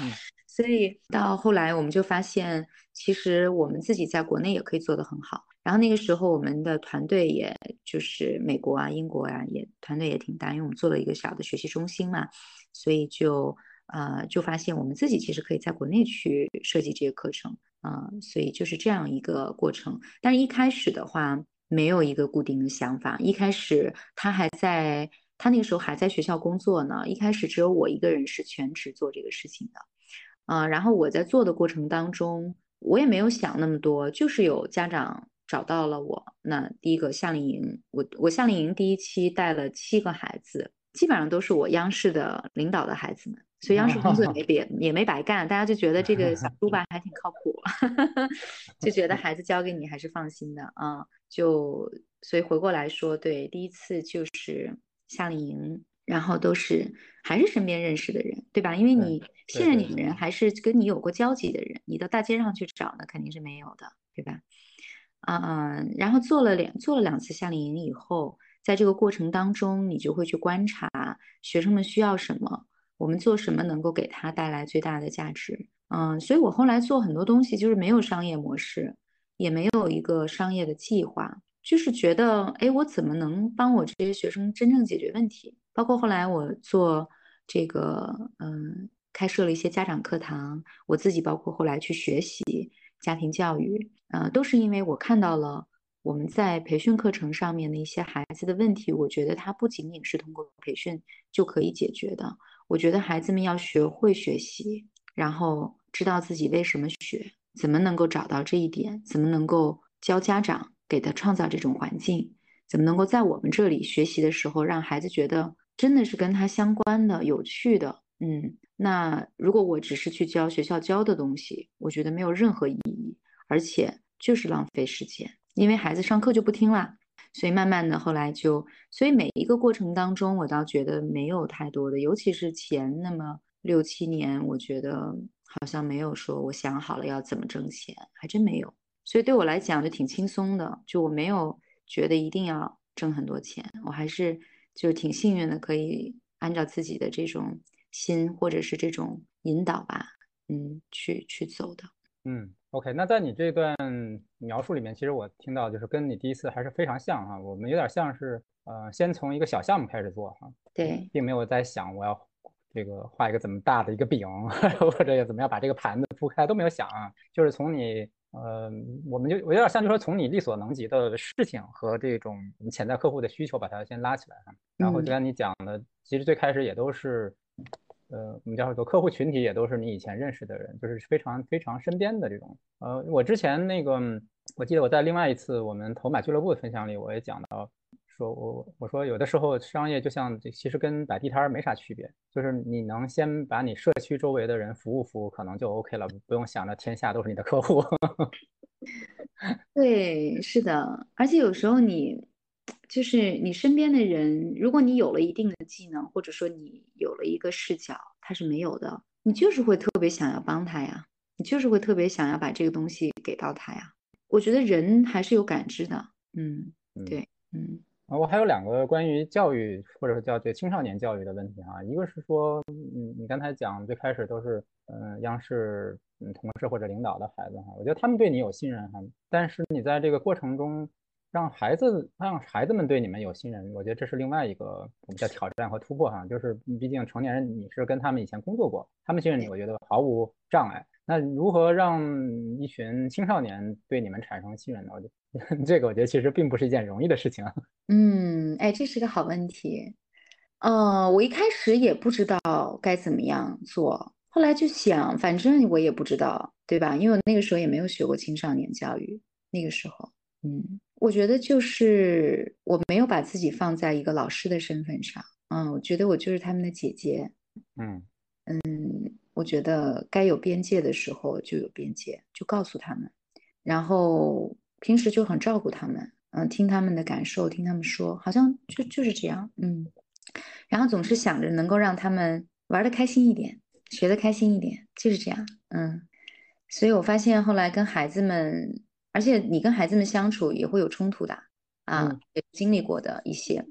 嗯 所以到后来我们就发现，其实我们自己在国内也可以做得很好。然后那个时候我们的团队也就是美国啊、英国啊，也团队也挺大，因为我们做了一个小的学习中心嘛，所以就呃就发现我们自己其实可以在国内去设计这些课程。啊、所以就是这样一个过程。但是一开始的话，没有一个固定的想法。一开始他还在，他那个时候还在学校工作呢。一开始只有我一个人是全职做这个事情的，啊、然后我在做的过程当中，我也没有想那么多，就是有家长找到了我。那第一个夏令营，我我夏令营第一期带了七个孩子，基本上都是我央视的领导的孩子们。所以央视工作也没别也没白干，大家就觉得这个小猪吧 还挺靠谱，就觉得孩子交给你还是放心的啊。就所以回过来说，对，第一次就是夏令营，然后都是还是身边认识的人，对吧？因为你信任你的人还是跟你有过交集的人，你到大街上去找那肯定是没有的，对吧？啊、嗯，然后做了两做了两次夏令营以后，在这个过程当中，你就会去观察学生们需要什么。我们做什么能够给他带来最大的价值？嗯，所以我后来做很多东西就是没有商业模式，也没有一个商业的计划，就是觉得，哎，我怎么能帮我这些学生真正解决问题？包括后来我做这个，嗯，开设了一些家长课堂，我自己包括后来去学习家庭教育，呃，都是因为我看到了我们在培训课程上面的一些孩子的问题，我觉得他不仅仅是通过培训就可以解决的。我觉得孩子们要学会学习，然后知道自己为什么学，怎么能够找到这一点，怎么能够教家长给他创造这种环境，怎么能够在我们这里学习的时候，让孩子觉得真的是跟他相关的、有趣的。嗯，那如果我只是去教学校教的东西，我觉得没有任何意义，而且就是浪费时间，因为孩子上课就不听啦。所以慢慢的，后来就，所以每一个过程当中，我倒觉得没有太多的，尤其是前那么六七年，我觉得好像没有说我想好了要怎么挣钱，还真没有。所以对我来讲就挺轻松的，就我没有觉得一定要挣很多钱，我还是就挺幸运的，可以按照自己的这种心或者是这种引导吧，嗯，去去走的。嗯，OK，那在你这段描述里面，其实我听到就是跟你第一次还是非常像哈，我们有点像是呃，先从一个小项目开始做哈，对，并没有在想我要这个画一个怎么大的一个饼，或者怎么样把这个盘子铺开都没有想啊，就是从你。呃，我们就我有点像，就说从你力所能及的事情和这种潜在客户的需求，把它先拉起来哈。然后就像你讲的，其实最开始也都是，呃，我们叫做客户群体也都是你以前认识的人，就是非常非常身边的这种。呃，我之前那个，我记得我在另外一次我们投买俱乐部的分享里，我也讲到。说我我说有的时候商业就像其实跟摆地摊没啥区别，就是你能先把你社区周围的人服务服务，可能就 OK 了，不用想着天下都是你的客户。对，是的，而且有时候你就是你身边的人，如果你有了一定的技能，或者说你有了一个视角，他是没有的，你就是会特别想要帮他呀，你就是会特别想要把这个东西给到他呀。我觉得人还是有感知的，嗯，对，嗯。啊，我还有两个关于教育或者说叫这青少年教育的问题啊，一个是说，嗯，你刚才讲最开始都是，嗯，央视嗯同事或者领导的孩子哈，我觉得他们对你有信任哈，但是你在这个过程中让孩子让孩子们对你们有信任，我觉得这是另外一个我们叫挑战和突破哈，就是毕竟成年人你是跟他们以前工作过，他们信任你，我觉得毫无障碍。那如何让一群青少年对你们产生信任呢？我觉得 这个我觉得其实并不是一件容易的事情。嗯，哎，这是个好问题。呃，我一开始也不知道该怎么样做，后来就想，反正我也不知道，对吧？因为我那个时候也没有学过青少年教育，那个时候，嗯，我觉得就是我没有把自己放在一个老师的身份上，嗯，我觉得我就是他们的姐姐，嗯。嗯。我觉得该有边界的时候就有边界，就告诉他们，然后平时就很照顾他们，嗯，听他们的感受，听他们说，好像就就是这样，嗯，然后总是想着能够让他们玩的开心一点，学的开心一点，就是这样，嗯，所以我发现后来跟孩子们，而且你跟孩子们相处也会有冲突的，啊，也经历过的一些，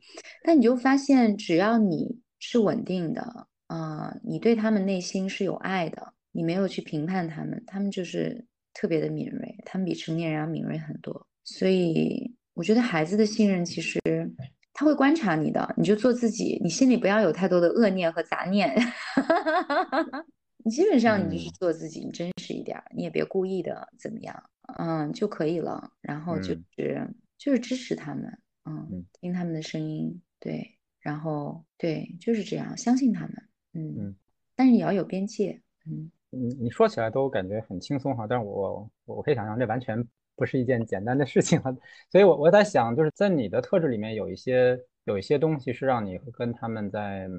但你就发现只要你是稳定的。啊，你对他们内心是有爱的，你没有去评判他们，他们就是特别的敏锐，他们比成年人要敏锐很多。所以我觉得孩子的信任其实他会观察你的，你就做自己，你心里不要有太多的恶念和杂念。你基本上你就是做自己，你真实一点，你也别故意的怎么样，嗯就可以了。然后就是就是支持他们，嗯，听他们的声音，对，然后对，就是这样，相信他们。嗯，但是你要有边界。嗯，你你说起来都感觉很轻松哈，但是我我可以想象这完全不是一件简单的事情哈，所以我我在想，就是在你的特质里面有一些有一些东西是让你跟他们在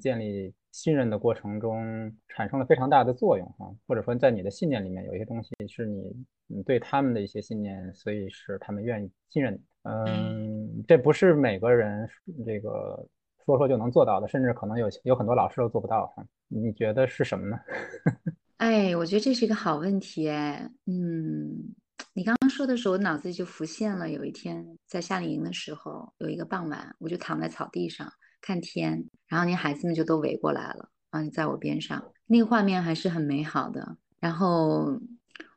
建立信任的过程中产生了非常大的作用哈，或者说在你的信念里面有一些东西是你你对他们的一些信念，所以是他们愿意信任你。嗯，这不是每个人这个。说说就能做到的，甚至可能有有很多老师都做不到。你觉得是什么呢？哎，我觉得这是一个好问题。哎，嗯，你刚刚说的时候，我脑子里就浮现了。有一天在夏令营的时候，有一个傍晚，我就躺在草地上看天，然后那孩子们就都围过来了，啊，在我边上，那个画面还是很美好的。然后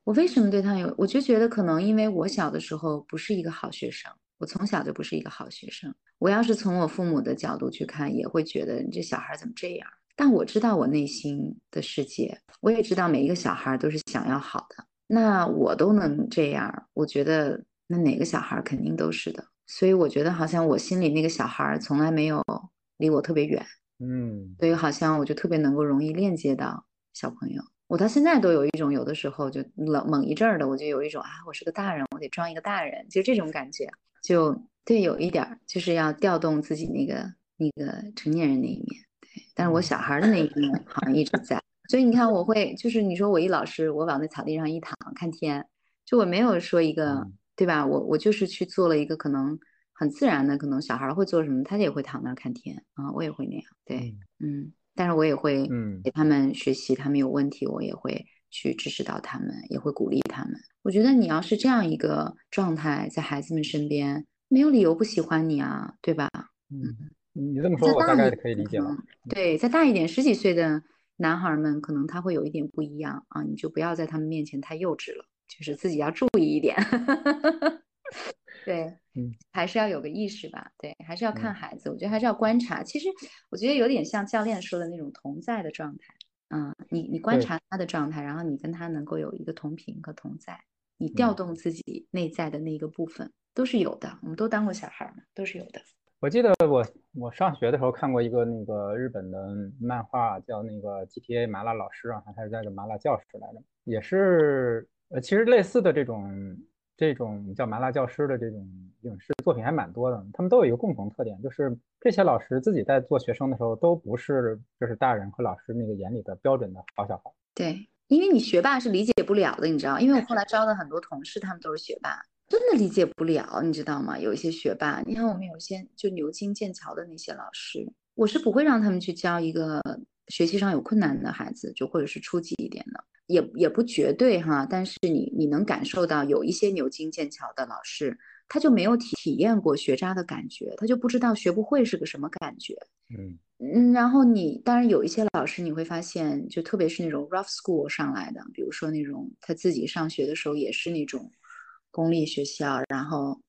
我为什么对他有？我就觉得可能因为我小的时候不是一个好学生。我从小就不是一个好学生。我要是从我父母的角度去看，也会觉得你这小孩怎么这样？但我知道我内心的世界，我也知道每一个小孩都是想要好的。那我都能这样，我觉得那哪个小孩肯定都是的。所以我觉得好像我心里那个小孩从来没有离我特别远，嗯，所以好像我就特别能够容易链接到小朋友。我到现在都有一种有的时候就冷猛一阵儿的，我就有一种啊，我是个大人，我得装一个大人，就这种感觉。就对，有一点儿就是要调动自己那个那个成年人那一面，对。但是我小孩的那一面好像一直在，所以你看，我会就是你说我一老师，我往那草地上一躺看天，就我没有说一个对吧？我我就是去做了一个可能很自然的，可能小孩会做什么，他也会躺那儿看天啊，我也会那样，对，嗯。但是我也会嗯给他们学习，他们有问题我也会去支持到他们，也会鼓励他们。我觉得你要是这样一个状态，在孩子们身边，没有理由不喜欢你啊，对吧？嗯，你这么说，我大概可以理解了。对，再大一点，十几岁的男孩们，可能他会有一点不一样啊，你就不要在他们面前太幼稚了，就是自己要注意一点。对，嗯，还是要有个意识吧。对，还是要看孩子，我觉得还是要观察。其实我觉得有点像教练说的那种同在的状态。嗯，你你观察他的状态，然后你跟他能够有一个同频和同在，你调动自己内在的那一个部分都是有的。我们都当过小孩嘛，都是有的。我记得我我上学的时候看过一个那个日本的漫画，叫那个 GTA 麻辣老师啊，他是在个麻辣教室来着，也是呃，其实类似的这种。这种叫麻辣教师的这种影视作品还蛮多的，他们都有一个共同特点，就是这些老师自己在做学生的时候，都不是就是大人和老师那个眼里的标准的好小孩。对，因为你学霸是理解不了的，你知道，因为我后来招的很多同事，他们都是学霸，真的理解不了，你知道吗？有一些学霸，你看我们有些就牛津、剑桥的那些老师，我是不会让他们去教一个学习上有困难的孩子，就或者是初级一点的。也也不绝对哈，但是你你能感受到有一些牛津剑桥的老师，他就没有体体验过学渣的感觉，他就不知道学不会是个什么感觉。嗯嗯，然后你当然有一些老师你会发现，就特别是那种 rough school 上来的，比如说那种他自己上学的时候也是那种公立学校，然后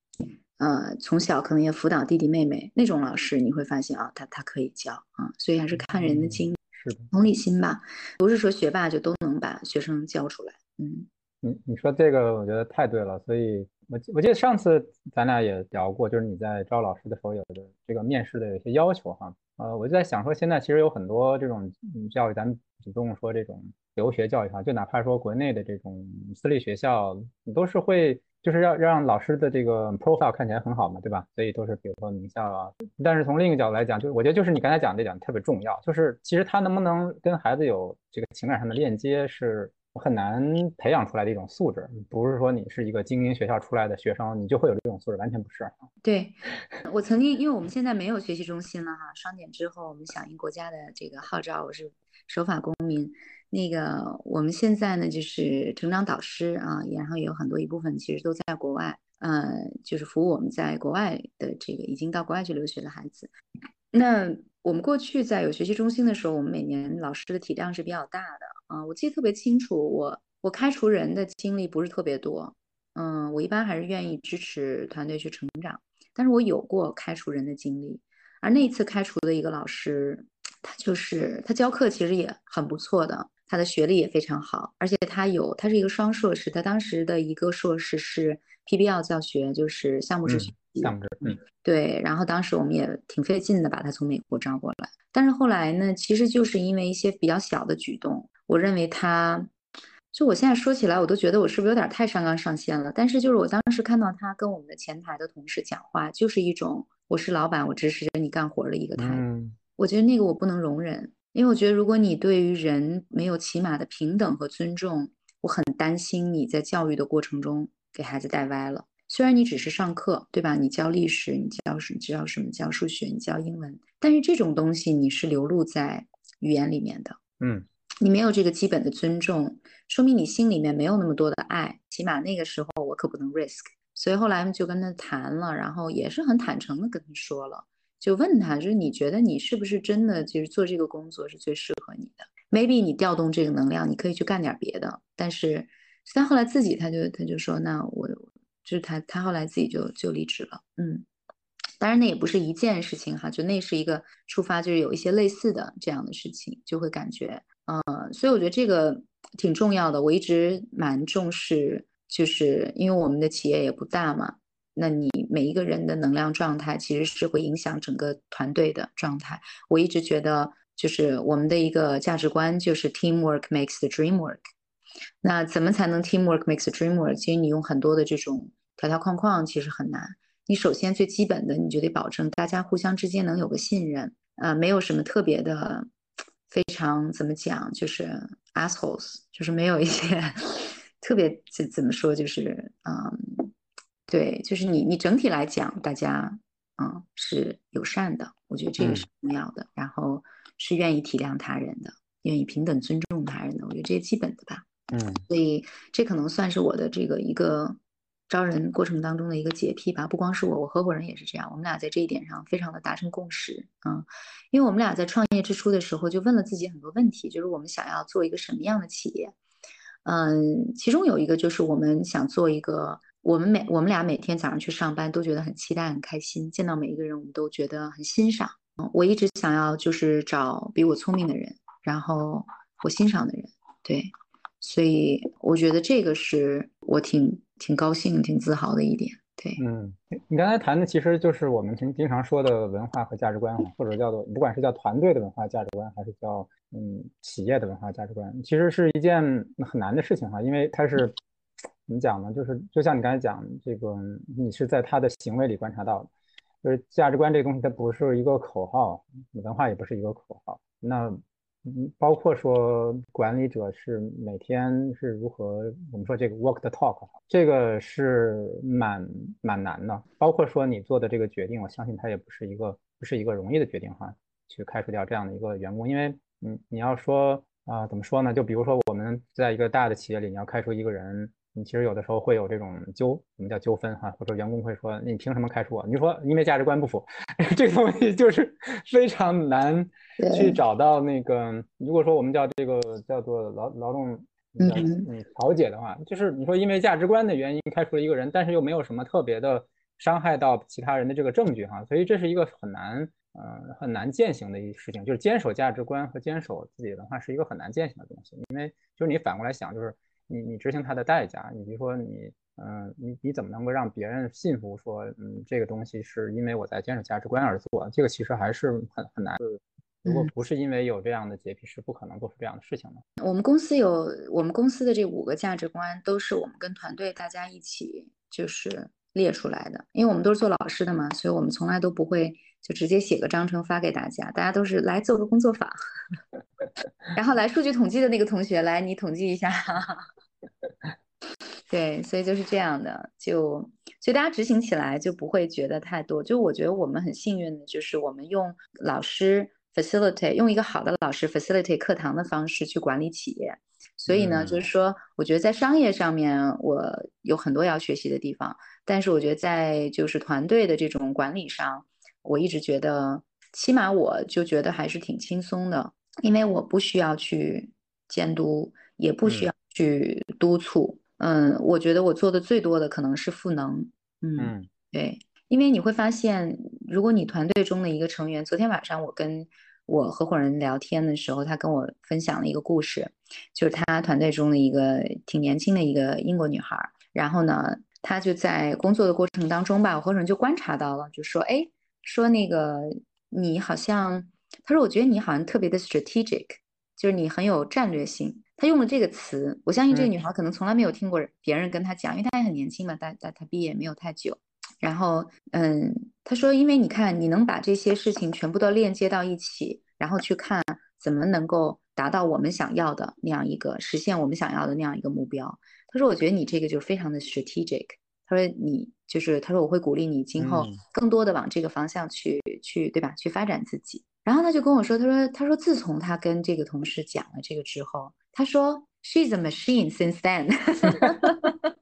呃从小可能也辅导弟弟妹妹那种老师，你会发现啊，他他可以教啊，所以还是看人的经。是同理心吧，不是说学霸就都能把学生教出来。嗯，你你说这个，我觉得太对了。所以，我我记得上次咱俩也聊过，就是你在招老师的时候有的这个面试的有些要求哈。呃，我就在想说，现在其实有很多这种教育，咱们主动说这种留学教育哈，就哪怕说国内的这种私立学校，你都是会。就是要让老师的这个 profile 看起来很好嘛，对吧？所以都是比如说名校啊。但是从另一个角度来讲，就是我觉得就是你刚才讲这点特别重要，就是其实他能不能跟孩子有这个情感上的链接，是很难培养出来的一种素质。不是说你是一个精英学校出来的学生，你就会有这种素质，完全不是。对我曾经，因为我们现在没有学习中心了哈，双减之后，我们响应国家的这个号召，我是守法公民。那个我们现在呢，就是成长导师啊，然后也有很多一部分其实都在国外，呃，就是服务我们在国外的这个已经到国外去留学的孩子。那我们过去在有学习中心的时候，我们每年老师的体量是比较大的啊。我记得特别清楚，我我开除人的经历不是特别多，嗯，我一般还是愿意支持团队去成长，但是我有过开除人的经历，而那一次开除的一个老师，他就是他教课其实也很不错的。他的学历也非常好，而且他有，他是一个双硕士。他当时的一个硕士是 PBL 教学，就是项目制学习。项目制，嗯，对。然后当时我们也挺费劲的，把他从美国招过来。但是后来呢，其实就是因为一些比较小的举动，我认为他，就我现在说起来，我都觉得我是不是有点太上纲上线了？但是就是我当时看到他跟我们的前台的同事讲话，就是一种我是老板，我支持着你干活的一个态度。我觉得那个我不能容忍。因为我觉得，如果你对于人没有起码的平等和尊重，我很担心你在教育的过程中给孩子带歪了。虽然你只是上课，对吧？你教历史，你教什知道什么教数学，你教英文，但是这种东西你是流露在语言里面的。嗯，你没有这个基本的尊重，说明你心里面没有那么多的爱。起码那个时候我可不能 risk。所以后来就跟他谈了，然后也是很坦诚的跟他说了。就问他，就是你觉得你是不是真的就是做这个工作是最适合你的？Maybe 你调动这个能量，你可以去干点别的。但是他后来自己他就他就说，那我就是他他后来自己就就离职了。嗯，当然那也不是一件事情哈，就那是一个触发，就是有一些类似的这样的事情，就会感觉，呃，所以我觉得这个挺重要的。我一直蛮重视，就是因为我们的企业也不大嘛。那你每一个人的能量状态其实是会影响整个团队的状态。我一直觉得，就是我们的一个价值观就是 teamwork makes the dream work。那怎么才能 teamwork makes the dream work？其实你用很多的这种条条框框其实很难。你首先最基本的，你就得保证大家互相之间能有个信任，呃，没有什么特别的，非常怎么讲，就是 assholes，就是没有一些 特别怎怎么说，就是嗯。对，就是你，你整体来讲，大家，嗯，是友善的，我觉得这个是重要的。然后是愿意体谅他人的，愿意平等尊重他人的，我觉得这些基本的吧。嗯，所以这可能算是我的这个一个招人过程当中的一个洁癖吧。不光是我，我合伙人也是这样，我们俩在这一点上非常的达成共识。嗯，因为我们俩在创业之初的时候就问了自己很多问题，就是我们想要做一个什么样的企业。嗯，其中有一个就是我们想做一个，我们每我们俩每天早上去上班都觉得很期待、很开心，见到每一个人我们都觉得很欣赏。我一直想要就是找比我聪明的人，然后我欣赏的人，对，所以我觉得这个是我挺挺高兴、挺自豪的一点。对，嗯，你刚才谈的其实就是我们经经常说的文化和价值观嘛，或者叫做不管是叫团队的文化价值观，还是叫嗯企业的文化价值观，其实是一件很难的事情哈，因为它是怎么讲呢？就是就像你刚才讲这个，你是在他的行为里观察到的，就是价值观这个东西它不是一个口号，文化也不是一个口号，那。包括说管理者是每天是如何，我们说这个 walk the talk，这个是蛮蛮难的。包括说你做的这个决定，我相信它也不是一个不是一个容易的决定哈，去开除掉这样的一个员工，因为你你要说啊，怎么说呢？就比如说我们在一个大的企业里，你要开除一个人。你其实有的时候会有这种纠，什么叫纠纷哈？或者员工会说，你凭什么开除我？你说因为价值观不符，这个东西就是非常难去找到那个。如果说我们叫这个叫做劳劳动嗯调解的话，就是你说因为价值观的原因开除了一个人，但是又没有什么特别的伤害到其他人的这个证据哈，所以这是一个很难呃很难践行的一事情，就是坚守价值观和坚守自己的文化是一个很难践行的东西，因为就是你反过来想就是。你你执行它的代价，你比如说你，嗯，你你怎么能够让别人信服说，嗯，这个东西是因为我在坚守价值观而做？这个其实还是很很难。如果不是因为有这样的洁癖，是不可能做出这样的事情的。我们公司有我们公司的这五个价值观，都是我们跟团队大家一起就是列出来的。因为我们都是做老师的嘛，所以我们从来都不会就直接写个章程发给大家，大家都是来做个工作坊，然后来数据统计的那个同学来，你统计一下。对，所以就是这样的，就所以大家执行起来就不会觉得太多。就我觉得我们很幸运的，就是我们用老师 facilitate，用一个好的老师 facilitate 课堂的方式去管理企业。所以呢，就是说，我觉得在商业上面我有很多要学习的地方，但是我觉得在就是团队的这种管理上，我一直觉得，起码我就觉得还是挺轻松的，因为我不需要去监督，也不需要。去督促，嗯，我觉得我做的最多的可能是赋能，嗯，对，因为你会发现，如果你团队中的一个成员，昨天晚上我跟我合伙人聊天的时候，他跟我分享了一个故事，就是他团队中的一个挺年轻的一个英国女孩，然后呢，她就在工作的过程当中吧，我合伙人就观察到了，就说，哎，说那个你好像，他说我觉得你好像特别的 strategic，就是你很有战略性。他用了这个词，我相信这个女孩可能从来没有听过别人跟她讲，因为她也很年轻嘛，但但她毕业没有太久。然后，嗯，她说，因为你看，你能把这些事情全部都链接到一起，然后去看怎么能够达到我们想要的那样一个实现我们想要的那样一个目标。他说，我觉得你这个就非常的 strategic。他说，你就是他说我会鼓励你今后更多的往这个方向去去，对吧？去发展自己。然后他就跟我说，他说，他说自从他跟这个同事讲了这个之后。他说：“She's a machine since then。”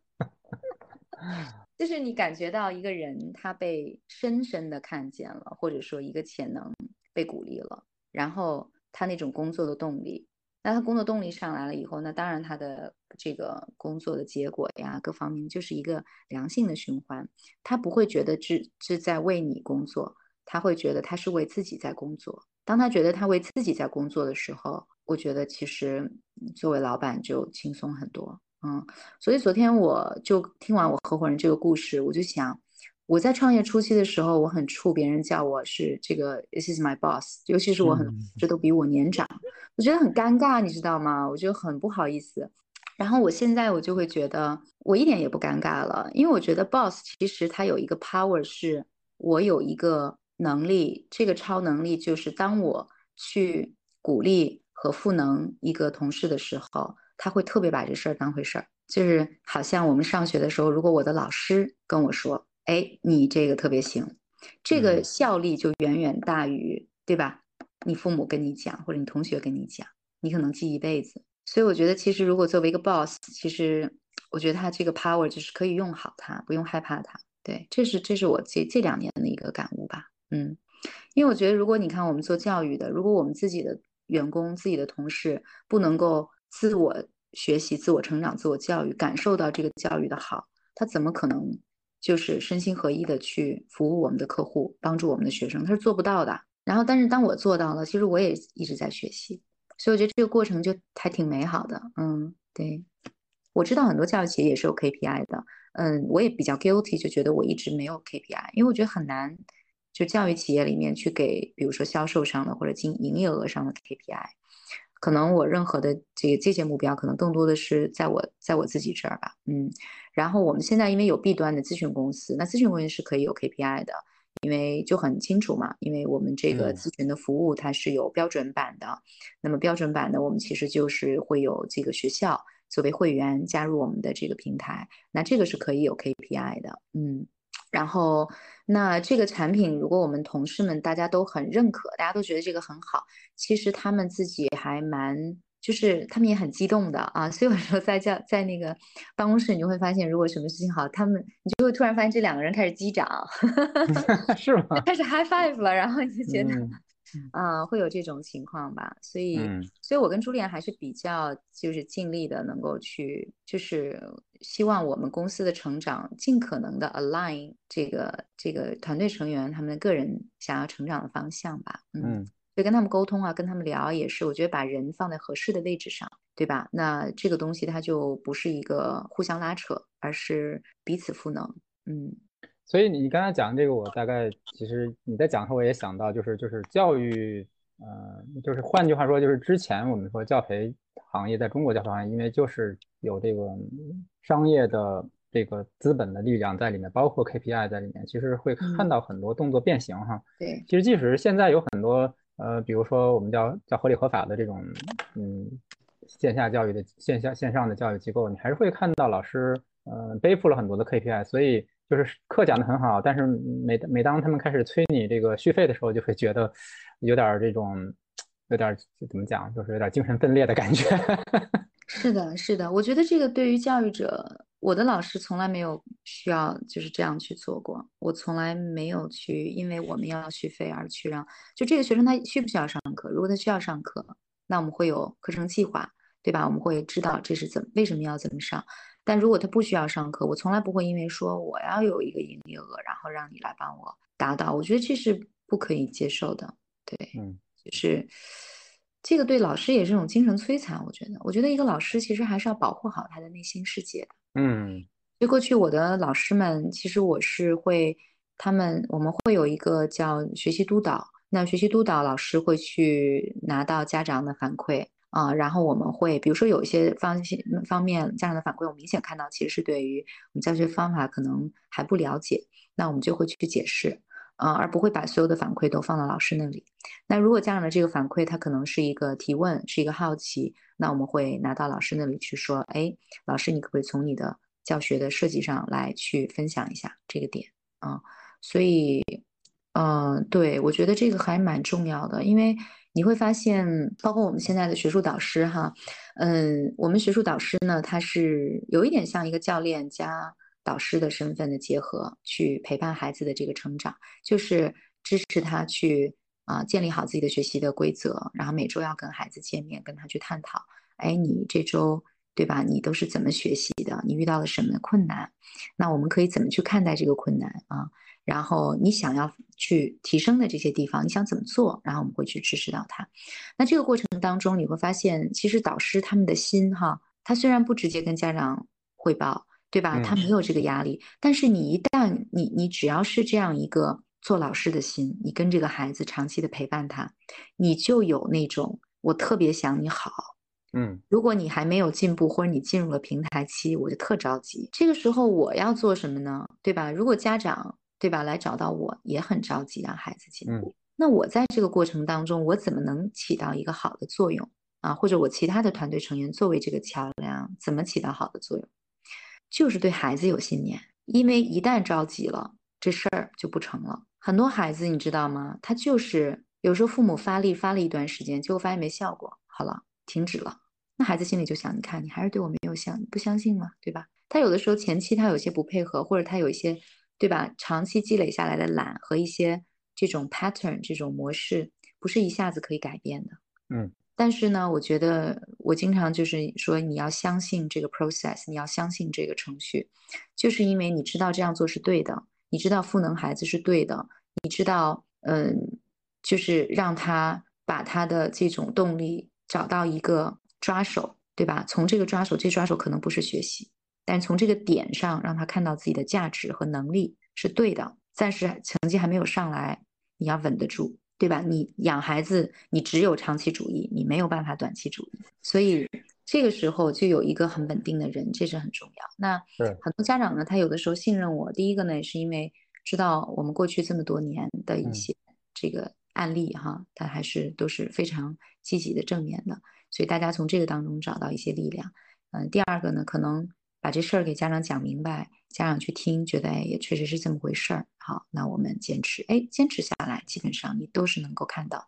就是你感觉到一个人他被深深的看见了，或者说一个潜能被鼓励了，然后他那种工作的动力，那他工作动力上来了以后，那当然他的这个工作的结果呀，各方面就是一个良性的循环。他不会觉得是是在为你工作，他会觉得他是为自己在工作。当他觉得他为自己在工作的时候，我觉得其实作为老板就轻松很多，嗯，所以昨天我就听完我合伙人这个故事，我就想，我在创业初期的时候，我很怵别人叫我是这个 this is my boss，尤其是我很这都比我年长，我觉得很尴尬，你知道吗？我觉得很不好意思。然后我现在我就会觉得我一点也不尴尬了，因为我觉得 boss 其实他有一个 power，是我有一个能力，这个超能力就是当我去鼓励。和赋能一个同事的时候，他会特别把这事儿当回事儿，就是好像我们上学的时候，如果我的老师跟我说：“哎，你这个特别行”，这个效力就远远大于，对吧？你父母跟你讲，或者你同学跟你讲，你可能记一辈子。所以我觉得，其实如果作为一个 boss，其实我觉得他这个 power 就是可以用好它，不用害怕它。对，这是这是我这这两年的一个感悟吧。嗯，因为我觉得，如果你看我们做教育的，如果我们自己的员工、自己的同事不能够自我学习、自我成长、自我教育，感受到这个教育的好，他怎么可能就是身心合一的去服务我们的客户、帮助我们的学生？他是做不到的。然后，但是当我做到了，其实我也一直在学习。所以我觉得这个过程就还挺美好的，嗯，对，我知道很多教育企业也是有 KPI 的，嗯，我也比较 guilty，就觉得我一直没有 KPI，因为我觉得很难，就教育企业里面去给，比如说销售上的或者经营业额上的 KPI，可能我任何的这个这些目标，可能更多的是在我在我自己这儿吧，嗯，然后我们现在因为有 B 端的咨询公司，那咨询公司是可以有 KPI 的。因为就很清楚嘛，因为我们这个咨询的服务它是有标准版的，那么标准版的我们其实就是会有这个学校作为会员加入我们的这个平台，那这个是可以有 KPI 的，嗯，然后那这个产品如果我们同事们大家都很认可，大家都觉得这个很好，其实他们自己还蛮。就是他们也很激动的啊，所以有时候在叫在那个办公室，你就会发现，如果什么事情好，他们你就会突然发现这两个人开始击掌，是吗？开始 high five 了，然后你就觉得啊，会有这种情况吧。所以，所以我跟朱莉安还是比较就是尽力的，能够去就是希望我们公司的成长尽可能的 align 这个这个团队成员他们的个人想要成长的方向吧。嗯。以跟他们沟通啊，跟他们聊也是，我觉得把人放在合适的位置上，对吧？那这个东西它就不是一个互相拉扯，而是彼此赋能。嗯，所以你刚才讲这个，我大概其实你在讲的时候，我也想到，就是就是教育，呃，就是换句话说，就是之前我们说教培行业在中国教培行业，因为就是有这个商业的这个资本的力量在里面，包括 KPI 在里面，其实会看到很多动作变形哈。对，其实即使是现在有很多。呃，比如说我们叫叫合理合法的这种，嗯，线下教育的线下线上的教育机构，你还是会看到老师，呃，背负了很多的 KPI，所以就是课讲的很好，但是每每当他们开始催你这个续费的时候，就会觉得有点这种，有点怎么讲，就是有点精神分裂的感觉。是的，是的，我觉得这个对于教育者。我的老师从来没有需要就是这样去做过，我从来没有去因为我们要续费而去让就这个学生他需不需要上课？如果他需要上课，那我们会有课程计划，对吧？我们会知道这是怎为什么要怎么上。但如果他不需要上课，我从来不会因为说我要有一个营业额，然后让你来帮我达到。我觉得这是不可以接受的。对，嗯，就是这个对老师也是一种精神摧残。我觉得，我觉得一个老师其实还是要保护好他的内心世界的。嗯，所以过去我的老师们，其实我是会，他们我们会有一个叫学习督导，那学习督导老师会去拿到家长的反馈啊，然后我们会，比如说有一些方方面家长的反馈，我明显看到其实是对于我们教学方法可能还不了解，那我们就会去解释啊，而不会把所有的反馈都放到老师那里。那如果家长的这个反馈，他可能是一个提问，是一个好奇。那我们会拿到老师那里去说，哎，老师，你可不可以从你的教学的设计上来去分享一下这个点啊？所以，嗯，对我觉得这个还蛮重要的，因为你会发现，包括我们现在的学术导师哈，嗯，我们学术导师呢，他是有一点像一个教练加导师的身份的结合，去陪伴孩子的这个成长，就是支持他去。啊，建立好自己的学习的规则，然后每周要跟孩子见面，跟他去探讨。哎，你这周对吧？你都是怎么学习的？你遇到了什么困难？那我们可以怎么去看待这个困难啊？然后你想要去提升的这些地方，你想怎么做？然后我们会去支持到他。那这个过程当中，你会发现，其实导师他们的心哈，他虽然不直接跟家长汇报，对吧？他没有这个压力，但是你一旦你你只要是这样一个。做老师的心，你跟这个孩子长期的陪伴他，你就有那种我特别想你好。嗯，如果你还没有进步，或者你进入了平台期，我就特着急。这个时候我要做什么呢？对吧？如果家长对吧来找到我，也很着急让孩子进步。那我在这个过程当中，我怎么能起到一个好的作用啊？或者我其他的团队成员作为这个桥梁，怎么起到好的作用？就是对孩子有信念，因为一旦着急了，这事儿就不成了。很多孩子，你知道吗？他就是有时候父母发力发了一段时间，结果发现没效果，好了，停止了。那孩子心里就想，你看你还是对我没有相不相信吗？对吧？他有的时候前期他有些不配合，或者他有一些，对吧？长期积累下来的懒和一些这种 pattern 这种模式，不是一下子可以改变的。嗯。但是呢，我觉得我经常就是说，你要相信这个 process，你要相信这个程序，就是因为你知道这样做是对的，你知道赋能孩子是对的，你知道，嗯，就是让他把他的这种动力找到一个抓手，对吧？从这个抓手，这抓手可能不是学习，但从这个点上让他看到自己的价值和能力是对的。暂时成绩还没有上来，你要稳得住。对吧？你养孩子，你只有长期主义，你没有办法短期主义。所以这个时候就有一个很稳定的人，这是很重要。那很多家长呢，他有的时候信任我，第一个呢，也是因为知道我们过去这么多年的一些这个案例哈，它还是都是非常积极的、正面的，所以大家从这个当中找到一些力量。嗯，第二个呢，可能把这事儿给家长讲明白。家长去听，觉得哎，也确实是这么回事儿。好，那我们坚持，哎，坚持下来，基本上你都是能够看到的。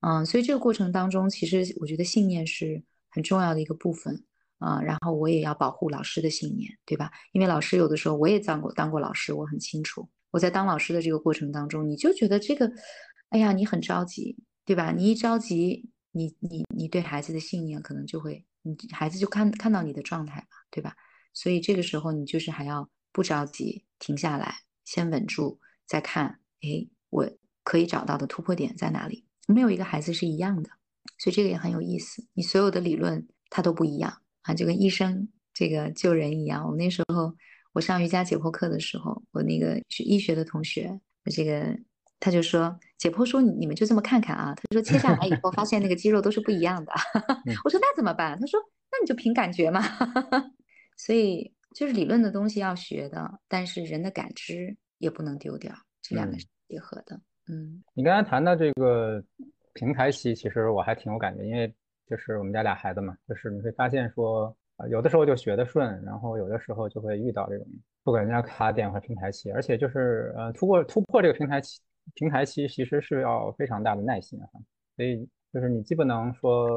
嗯，所以这个过程当中，其实我觉得信念是很重要的一个部分啊。然后我也要保护老师的信念，对吧？因为老师有的时候我也当过当过老师，我很清楚。我在当老师的这个过程当中，你就觉得这个，哎呀，你很着急，对吧？你一着急，你你你对孩子的信念可能就会，你孩子就看看到你的状态嘛，对吧？所以这个时候你就是还要不着急，停下来，先稳住，再看，哎，我可以找到的突破点在哪里？没有一个孩子是一样的，所以这个也很有意思。你所有的理论它都不一样啊，就跟医生这个救人一样。我那时候我上瑜伽解剖课的时候，我那个学医学的同学，我这个他就说解剖说你们就这么看看啊，他说切下来以后发现那个肌肉都是不一样的。我说那怎么办？他说那你就凭感觉嘛。所以就是理论的东西要学的，但是人的感知也不能丢掉，这两个是结合的。嗯，你刚才谈到这个平台期，其实我还挺有感觉，因为就是我们家俩孩子嘛，就是你会发现说，有的时候就学得顺，然后有的时候就会遇到这种不给人家卡点和平台期，而且就是呃突破突破这个平台期，平台期其实是要非常大的耐心哈，所以就是你既不能说。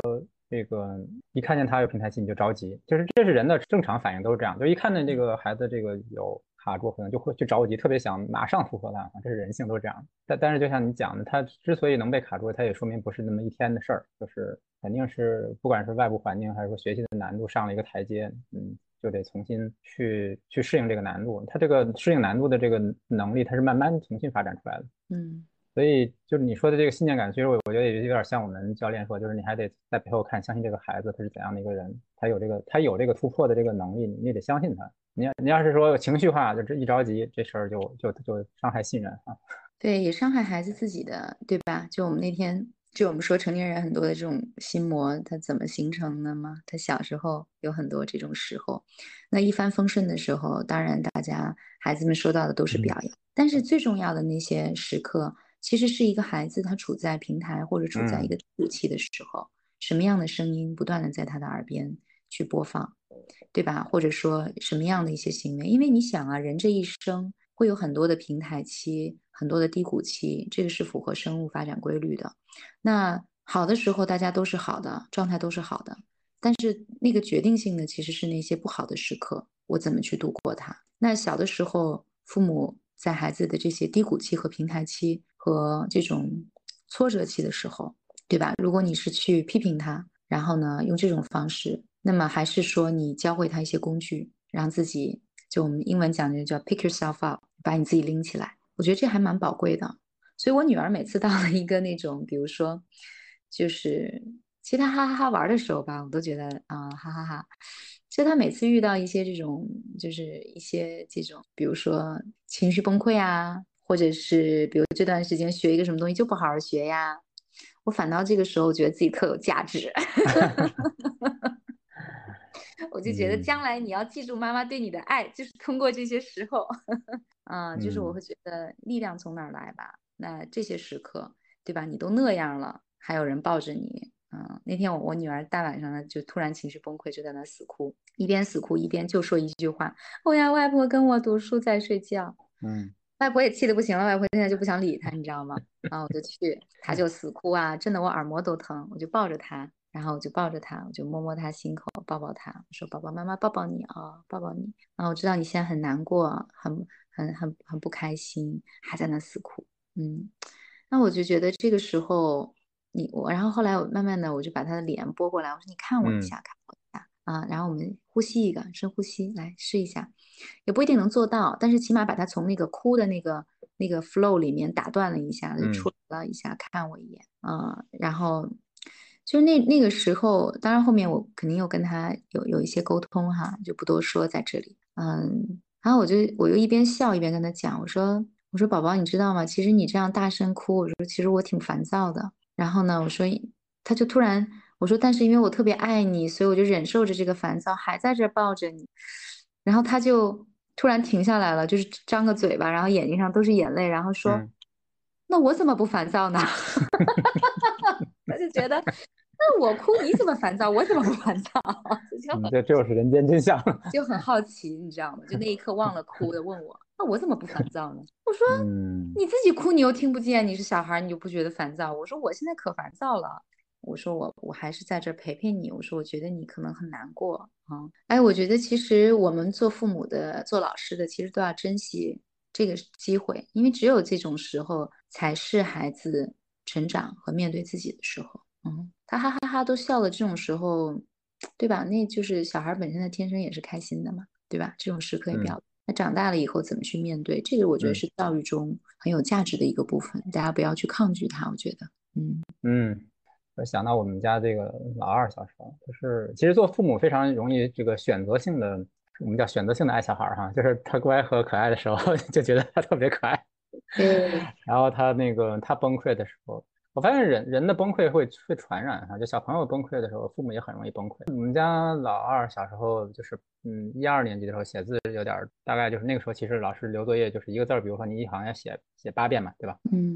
这个一看见他有平台期你就着急，就是这是人的正常反应，都是这样。就一看见这个孩子这个有卡住，可能就会去着急，特别想马上突破它。这是人性，都是这样。但但是就像你讲的，他之所以能被卡住，他也说明不是那么一天的事儿，就是肯定是不管是外部环境还是说学习的难度上了一个台阶，嗯，就得重新去去适应这个难度。他这个适应难度的这个能力，他是慢慢重新发展出来的。嗯。所以就是你说的这个信念感，其实我我觉得也有点像我们教练说，就是你还得在背后看，相信这个孩子他是怎样的一个人，他有这个他有这个突破的这个能力，你也得相信他。你要你要是说情绪化，就这一着急，这事儿就就就伤害信任啊。对，也伤害孩子自己的，对吧？就我们那天就我们说成年人很多的这种心魔，它怎么形成的吗？他小时候有很多这种时候，那一帆风顺的时候，当然大家孩子们收到的都是表扬，但是最重要的那些时刻。其实是一个孩子，他处在平台或者处在一个低谷期的时候，什么样的声音不断的在他的耳边去播放，对吧？或者说什么样的一些行为？因为你想啊，人这一生会有很多的平台期，很多的低谷期，这个是符合生物发展规律的。那好的时候大家都是好的，状态都是好的，但是那个决定性的其实是那些不好的时刻，我怎么去度过它？那小的时候，父母在孩子的这些低谷期和平台期。和这种挫折期的时候，对吧？如果你是去批评他，然后呢，用这种方式，那么还是说你教会他一些工具，让自己就我们英文讲的叫 pick yourself up，把你自己拎起来。我觉得这还蛮宝贵的。所以我女儿每次到了一个那种，比如说，就是其他哈哈哈玩的时候吧，我都觉得啊，哈哈哈。其实她每次遇到一些这种，就是一些这种，比如说情绪崩溃啊。或者是比如这段时间学一个什么东西就不好好学呀，我反倒这个时候觉得自己特有价值，我就觉得将来你要记住妈妈对你的爱，就是通过这些时候，啊，就是我会觉得力量从哪儿来吧？那这些时刻，对吧？你都那样了，还有人抱着你，嗯，那天我我女儿大晚上的就突然情绪崩溃，就在那死哭，一边死哭一边就说一句话：“我要外婆跟我读书在睡觉。”嗯。外婆也气得不行了，外婆现在就不想理她，你知道吗？然后我就去，她就死哭啊，震得我耳膜都疼，我就抱着她，然后我就抱着他，我就摸摸他心口，抱抱他，我说：“宝宝，妈妈抱抱你啊，抱抱你。”然后我知道你现在很难过，很很很很不开心，还在那死哭。嗯，那我就觉得这个时候你我，然后后来我慢慢的我就把他的脸拨过来，我说：“你看我一下，看我一下啊。”然后我们呼吸一个深呼吸，来试一下，也不一定能做到，但是起码把他从那个哭的那个那个 flow 里面打断了一下，就出来了一下，看我一眼啊，然后。就那那个时候，当然后面我肯定又跟他有有一些沟通哈，就不多说在这里。嗯，然后我就我又一边笑一边跟他讲，我说我说宝宝你知道吗？其实你这样大声哭，我说其实我挺烦躁的。然后呢，我说他就突然我说但是因为我特别爱你，所以我就忍受着这个烦躁，还在这抱着你。然后他就突然停下来了，就是张个嘴巴，然后眼睛上都是眼泪，然后说那我怎么不烦躁呢？他就觉得。那我哭你怎么烦躁？我怎么不烦躁？这这就是人间真相。就很好奇，你知道吗？就那一刻忘了哭的问我，那我怎么不烦躁呢？我说，你自己哭你又听不见，你是小孩，你就不觉得烦躁？我说我现在可烦躁了。我说我我还是在这陪陪你。我说我觉得你可能很难过啊。哎，我觉得其实我们做父母的、做老师的，其实都要珍惜这个机会，因为只有这种时候才是孩子成长和面对自己的时候。嗯。他哈哈哈都笑了，这种时候，对吧？那就是小孩本身的天生也是开心的嘛，对吧？这种时刻也比较。那长大了以后怎么去面对？这个我觉得是教育中很有价值的一个部分，大家不要去抗拒它。我觉得，嗯嗯，我想到我们家这个老二小时候，就是其实做父母非常容易这个选择性的，我们叫选择性的爱小孩哈，就是他乖和可爱的时候 就觉得他特别可爱，对，然后他那个他崩溃的时候。我发现人人的崩溃会会传染哈，就小朋友崩溃的时候，父母也很容易崩溃。我们家老二小时候就是，嗯，一二年级的时候写字有点，大概就是那个时候，其实老师留作业就是一个字儿，比如说你一行要写写八遍嘛，对吧？嗯。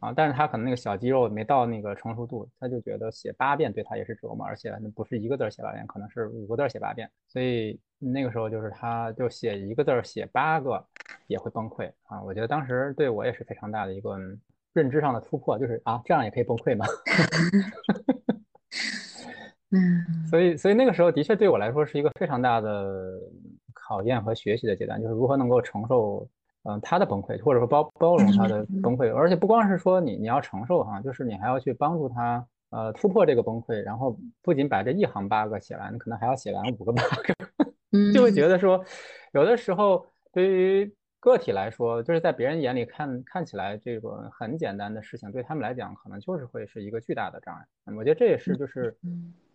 啊，但是他可能那个小肌肉没到那个成熟度，他就觉得写八遍对他也是折磨，而且那不是一个字写八遍，可能是五个字写八遍，所以那个时候就是他就写一个字写八个也会崩溃啊。我觉得当时对我也是非常大的一个。认知上的突破就是啊，这样也可以崩溃吗？嗯，所以所以那个时候的确对我来说是一个非常大的考验和学习的阶段，就是如何能够承受嗯他的崩溃，或者说包包容他的崩溃，而且不光是说你你要承受哈，就是你还要去帮助他呃突破这个崩溃，然后不仅把这一行八个写完，你可能还要写完五个八个，就会觉得说有的时候对于。个体来说，就是在别人眼里看看起来这个很简单的事情，对他们来讲可能就是会是一个巨大的障碍。我觉得这也是就是，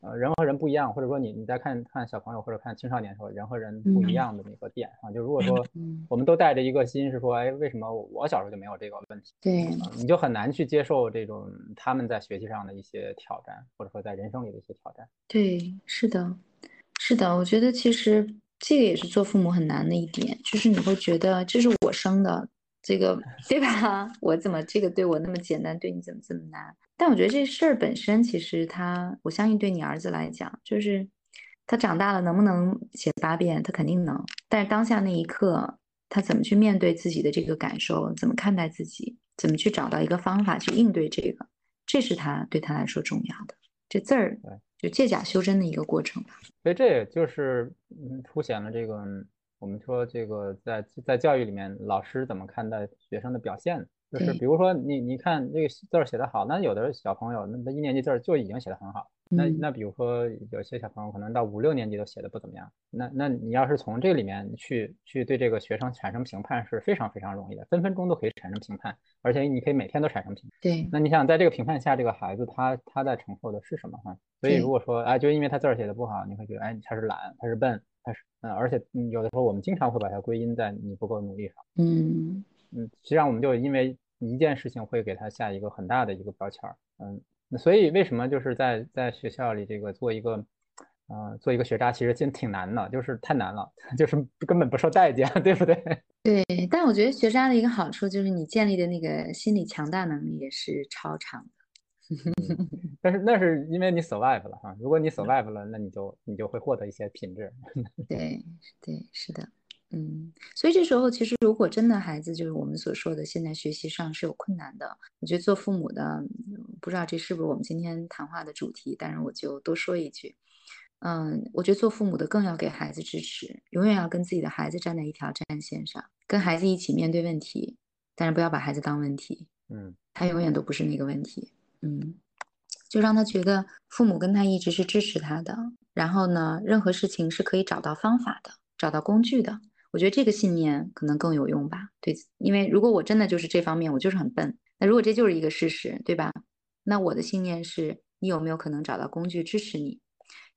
呃，人和人不一样，或者说你你在看看小朋友或者看青少年的时候，人和人不一样的那个点啊。就如果说我们都带着一个心是说，哎，为什么我小时候就没有这个问题？对，你就很难去接受这种他们在学习上的一些挑战，或者说在人生里的一些挑战。对，是的，是的，我觉得其实。这个也是做父母很难的一点，就是你会觉得这是我生的，这个对吧？我怎么这个对我那么简单，对你怎么这么难？但我觉得这事儿本身，其实他，我相信对你儿子来讲，就是他长大了能不能写八遍，他肯定能。但是当下那一刻，他怎么去面对自己的这个感受，怎么看待自己，怎么去找到一个方法去应对这个，这是他对他来说重要的。这字儿。就借假修真的一个过程吧，所以这也就是嗯凸显了这个我们说这个在在教育里面老师怎么看待学生的表现，就是比如说你你看这个字儿写得好，那有的小朋友那他一年级字儿就已经写得很好。那那比如说有些小朋友可能到五六年级都写的不怎么样，那那你要是从这里面去去对这个学生产生评判是非常非常容易的，分分钟都可以产生评判，而且你可以每天都产生评判。对，那你想在这个评判下，这个孩子他他在承受的是什么哈？所以如果说哎，就因为他字儿写的不好，你会觉得哎他是懒，他是笨，他是嗯，而且有的时候我们经常会把它归因在你不够努力上。嗯嗯，实际上我们就因为一件事情会给他下一个很大的一个标签儿，嗯。所以为什么就是在在学校里这个做一个，呃，做一个学渣，其实真挺难的，就是太难了，就是根本不受待见，对不对？对，但我觉得学渣的一个好处就是你建立的那个心理强大能力也是超长的。但是那是因为你 survive 了哈，如果你 survive 了，那你就你就会获得一些品质。对对，是的。嗯，所以这时候其实，如果真的孩子就是我们所说的现在学习上是有困难的，我觉得做父母的不知道这是不是我们今天谈话的主题，但是我就多说一句，嗯，我觉得做父母的更要给孩子支持，永远要跟自己的孩子站在一条战线上，跟孩子一起面对问题，但是不要把孩子当问题，嗯，他永远都不是那个问题，嗯，就让他觉得父母跟他一直是支持他的，然后呢，任何事情是可以找到方法的，找到工具的。我觉得这个信念可能更有用吧，对，因为如果我真的就是这方面，我就是很笨。那如果这就是一个事实，对吧？那我的信念是你有没有可能找到工具支持你？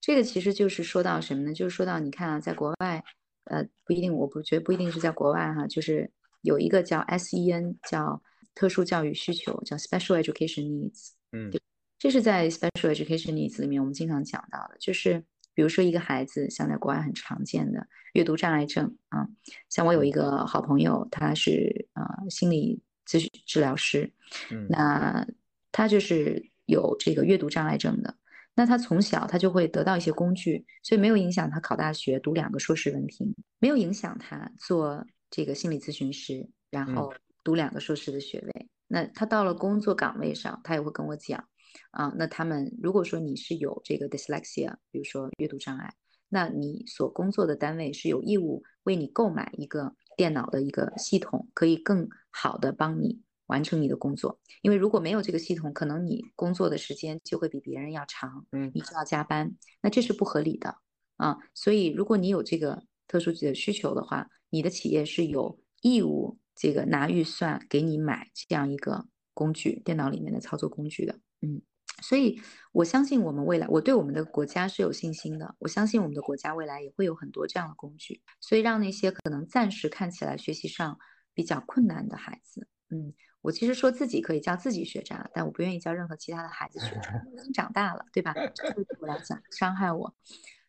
这个其实就是说到什么呢？就是说到你看啊，在国外，呃，不一定，我不觉得不一定是在国外哈，就是有一个叫 SEN，叫特殊教育需求，叫 Special Education Needs。嗯，这是在 Special Education Needs 里面我们经常讲到的，就是。比如说一个孩子，像在国外很常见的阅读障碍症啊，像我有一个好朋友，他是呃心理咨询治疗师，嗯，那他就是有这个阅读障碍症的，那他从小他就会得到一些工具，所以没有影响他考大学读两个硕士文凭，没有影响他做这个心理咨询师，然后读两个硕士的学位。那他到了工作岗位上，他也会跟我讲。啊，那他们如果说你是有这个 dyslexia，比如说阅读障碍，那你所工作的单位是有义务为你购买一个电脑的一个系统，可以更好的帮你完成你的工作。因为如果没有这个系统，可能你工作的时间就会比别人要长，嗯，你就要加班，那这是不合理的啊。所以如果你有这个特殊的需求的话，你的企业是有义务这个拿预算给你买这样一个工具，电脑里面的操作工具的。嗯，所以我相信我们未来，我对我们的国家是有信心的。我相信我们的国家未来也会有很多这样的工具，所以让那些可能暂时看起来学习上比较困难的孩子，嗯，我其实说自己可以叫自己学渣，但我不愿意教任何其他的孩子学渣。已经长大了，对吧？这对我来讲伤害我。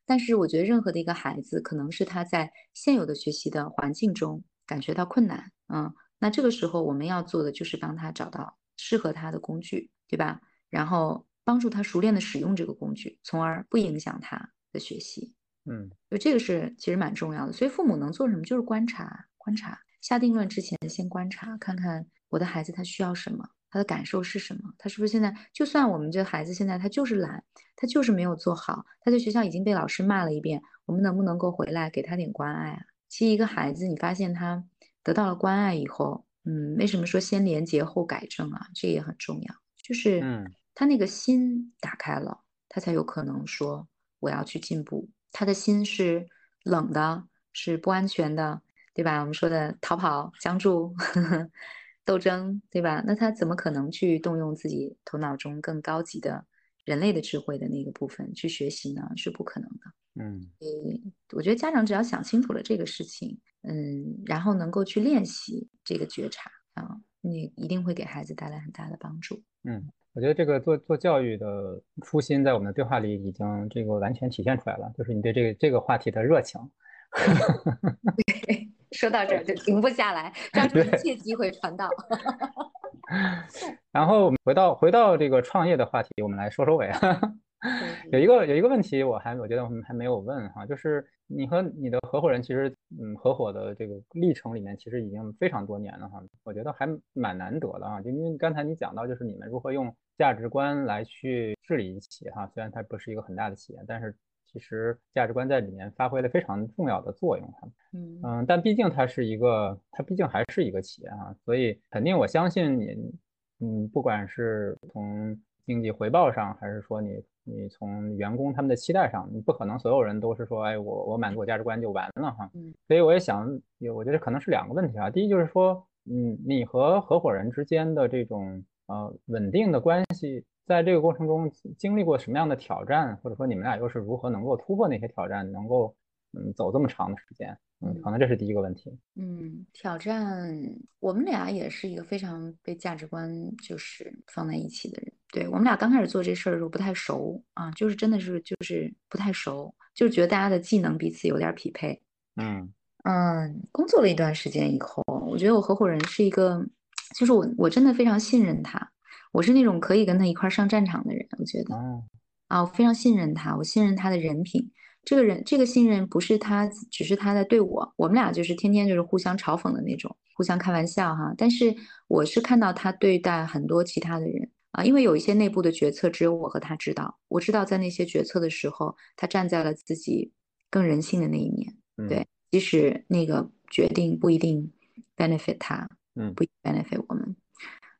但是我觉得任何的一个孩子，可能是他在现有的学习的环境中感觉到困难，嗯，那这个时候我们要做的就是帮他找到适合他的工具，对吧？然后帮助他熟练的使用这个工具，从而不影响他的学习。嗯，就这个是其实蛮重要的。所以父母能做什么，就是观察，观察。下定论之前，先观察，看看我的孩子他需要什么，他的感受是什么，他是不是现在就算我们这孩子现在他就是懒，他就是没有做好，他在学校已经被老师骂了一遍，我们能不能够回来给他点关爱啊？其实一个孩子，你发现他得到了关爱以后，嗯，为什么说先廉洁后改正啊？这也很重要，就是，嗯。他那个心打开了，他才有可能说我要去进步。他的心是冷的，是不安全的，对吧？我们说的逃跑、僵住、斗争，对吧？那他怎么可能去动用自己头脑中更高级的人类的智慧的那个部分去学习呢？是不可能的。嗯，我觉得家长只要想清楚了这个事情，嗯，然后能够去练习这个觉察啊，你一定会给孩子带来很大的帮助。嗯。我觉得这个做做教育的初心，在我们的对话里已经这个完全体现出来了，就是你对这个这个话题的热情。说到这儿就停不下来，抓住一切机会传道。然后回到回到这个创业的话题，我们来收收尾。有一个有一个问题，我还我觉得我们还没有问哈，就是你和你的合伙人其实嗯合伙的这个历程里面，其实已经非常多年了哈，我觉得还蛮难得的啊，就因为刚才你讲到，就是你们如何用价值观来去治理企业哈，虽然它不是一个很大的企业，但是其实价值观在里面发挥了非常重要的作用哈，嗯。嗯，但毕竟它是一个，它毕竟还是一个企业啊，所以肯定我相信你，嗯，不管是从经济回报上，还是说你。你从员工他们的期待上，你不可能所有人都是说，哎，我我满足我价值观就完了哈。嗯，所以我也想，有我觉得可能是两个问题啊。第一就是说，嗯，你和合伙人之间的这种呃稳定的关系，在这个过程中经历过什么样的挑战，或者说你们俩又是如何能够突破那些挑战，能够嗯走这么长的时间？嗯，可能这是第一个问题。嗯，挑战，我们俩也是一个非常被价值观就是放在一起的人。对我们俩刚开始做这事儿的时候不太熟啊，就是真的是就是不太熟，就是觉得大家的技能彼此有点匹配。嗯嗯，工作了一段时间以后，我觉得我合伙人是一个，就是我我真的非常信任他，我是那种可以跟他一块上战场的人。我觉得啊，我非常信任他，我信任他的人品。这个人，这个信任不是他，只是他在对我，我们俩就是天天就是互相嘲讽的那种，互相开玩笑哈。但是我是看到他对待很多其他的人，啊，因为有一些内部的决策只有我和他知道，我知道在那些决策的时候，他站在了自己更人性的那一面，对，即使那个决定不一定 benefit 他，嗯，不 benefit 我们，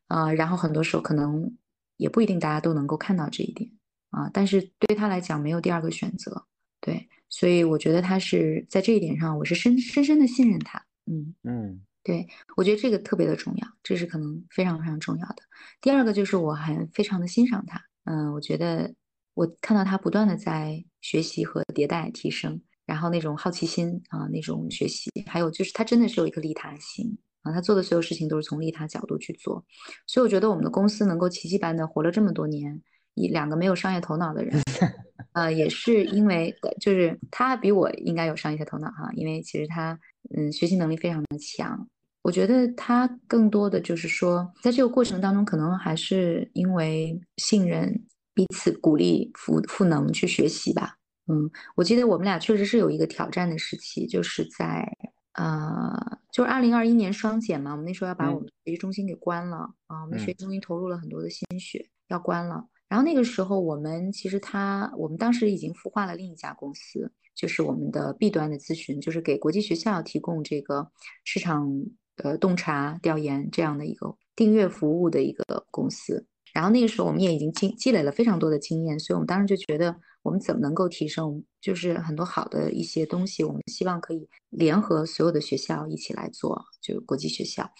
啊，然后很多时候可能也不一定大家都能够看到这一点，啊，但是对他来讲没有第二个选择，对，所以我觉得他是在这一点上，我是深深深的信任他，嗯嗯。对，我觉得这个特别的重要，这是可能非常非常重要的。第二个就是我还非常的欣赏他，嗯，我觉得我看到他不断的在学习和迭代提升，然后那种好奇心啊，那种学习，还有就是他真的是有一个利他心啊，他做的所有事情都是从利他角度去做，所以我觉得我们的公司能够奇迹般的活了这么多年，一两个没有商业头脑的人，呃，也是因为就是他比我应该有商业头脑哈，因为其实他嗯学习能力非常的强。我觉得他更多的就是说，在这个过程当中，可能还是因为信任彼此，鼓励赋赋能去学习吧。嗯，我记得我们俩确实是有一个挑战的时期，就是在呃，就是二零二一年双减嘛，我们那时候要把我们学习中心给关了啊，我们学习中心投入了很多的心血，要关了。然后那个时候，我们其实他，我们当时已经孵化了另一家公司，就是我们的 B 端的咨询，就是给国际学校提供这个市场。呃，洞察调研这样的一个订阅服务的一个公司，然后那个时候我们也已经积积累了非常多的经验，所以我们当时就觉得我们怎么能够提升，就是很多好的一些东西，我们希望可以联合所有的学校一起来做，就国际学校。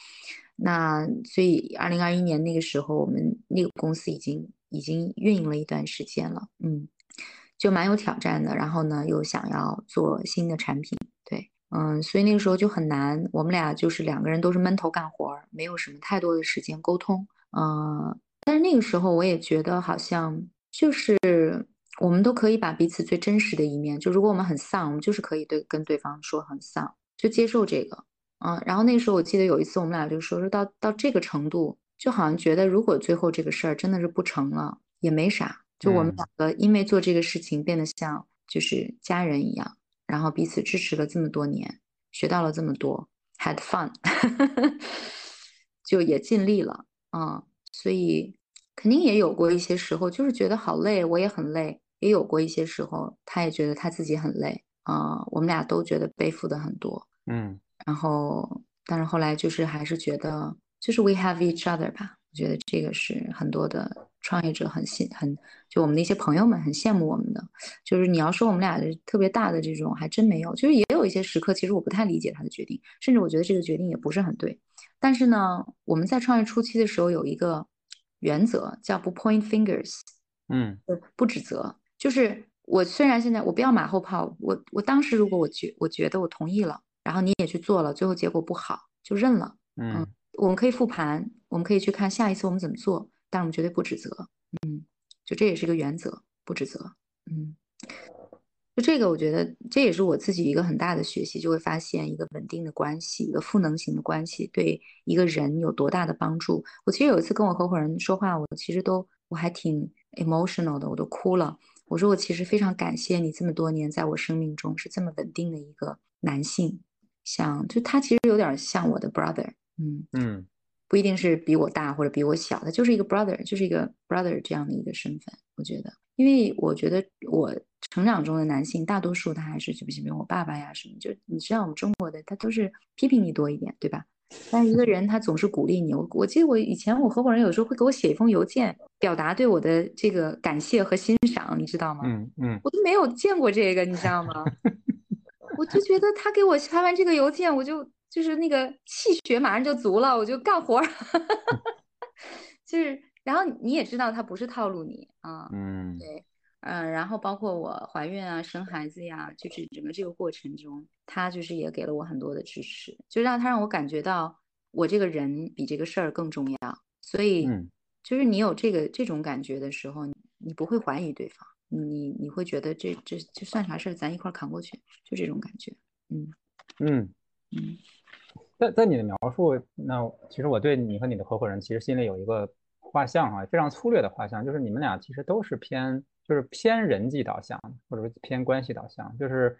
那所以二零二一年那个时候，我们那个公司已经已经运营了一段时间了，嗯，就蛮有挑战的。然后呢，又想要做新的产品，对。嗯，所以那个时候就很难，我们俩就是两个人都是闷头干活，没有什么太多的时间沟通。嗯，但是那个时候我也觉得好像就是我们都可以把彼此最真实的一面，就如果我们很丧，我们就是可以对跟对方说很丧，就接受这个。嗯，然后那时候我记得有一次我们俩就说说到到这个程度，就好像觉得如果最后这个事儿真的是不成了，也没啥，就我们两个因为做这个事情变得像就是家人一样。然后彼此支持了这么多年，学到了这么多，had fun，就也尽力了啊。所以肯定也有过一些时候，就是觉得好累，我也很累。也有过一些时候，他也觉得他自己很累啊。我们俩都觉得背负的很多，嗯。然后，但是后来就是还是觉得，就是 we have each other 吧。我觉得这个是很多的。创业者很羡很，就我们的一些朋友们很羡慕我们的，就是你要说我们俩的特别大的这种，还真没有。就是也有一些时刻，其实我不太理解他的决定，甚至我觉得这个决定也不是很对。但是呢，我们在创业初期的时候有一个原则，叫不 point fingers，嗯，不指责。就是我虽然现在我不要马后炮，我我当时如果我觉我觉得我同意了，然后你也去做了，最后结果不好就认了，嗯，我们可以复盘，我们可以去看下一次我们怎么做。但我们绝对不指责，嗯，就这也是一个原则，不指责，嗯，就这个，我觉得这也是我自己一个很大的学习，就会发现一个稳定的关系，一个赋能型的关系对一个人有多大的帮助。我其实有一次跟我合伙人说话，我其实都我还挺 emotional 的，我都哭了。我说我其实非常感谢你这么多年在我生命中是这么稳定的一个男性，像就他其实有点像我的 brother，嗯嗯。不一定是比我大或者比我小，他就是一个 brother，就是一个 brother 这样的一个身份。我觉得，因为我觉得我成长中的男性大多数他还是就比如我爸爸呀什么，就你知道我们中国的他都是批评你多一点，对吧？但是一个人他总是鼓励你。我我记得我以前我合伙人有时候会给我写一封邮件，表达对我的这个感谢和欣赏，你知道吗？嗯嗯，我都没有见过这个，你知道吗？我就觉得他给我发完这个邮件，我就。就是那个气血马上就足了，我就干活儿，就是，然后你也知道他不是套路你啊，嗯，对，嗯，然后包括我怀孕啊、生孩子呀，就是整个这个过程中，他就是也给了我很多的支持，就让他让我感觉到我这个人比这个事儿更重要，所以，就是你有这个这种感觉的时候，你不会怀疑对方，你你会觉得这这这算啥事儿，咱一块儿扛过去，就这种感觉，嗯。嗯。嗯。在在你的描述，那其实我对你和你的合伙人其实心里有一个画像啊，非常粗略的画像，就是你们俩其实都是偏就是偏人际导向，或者说偏关系导向，就是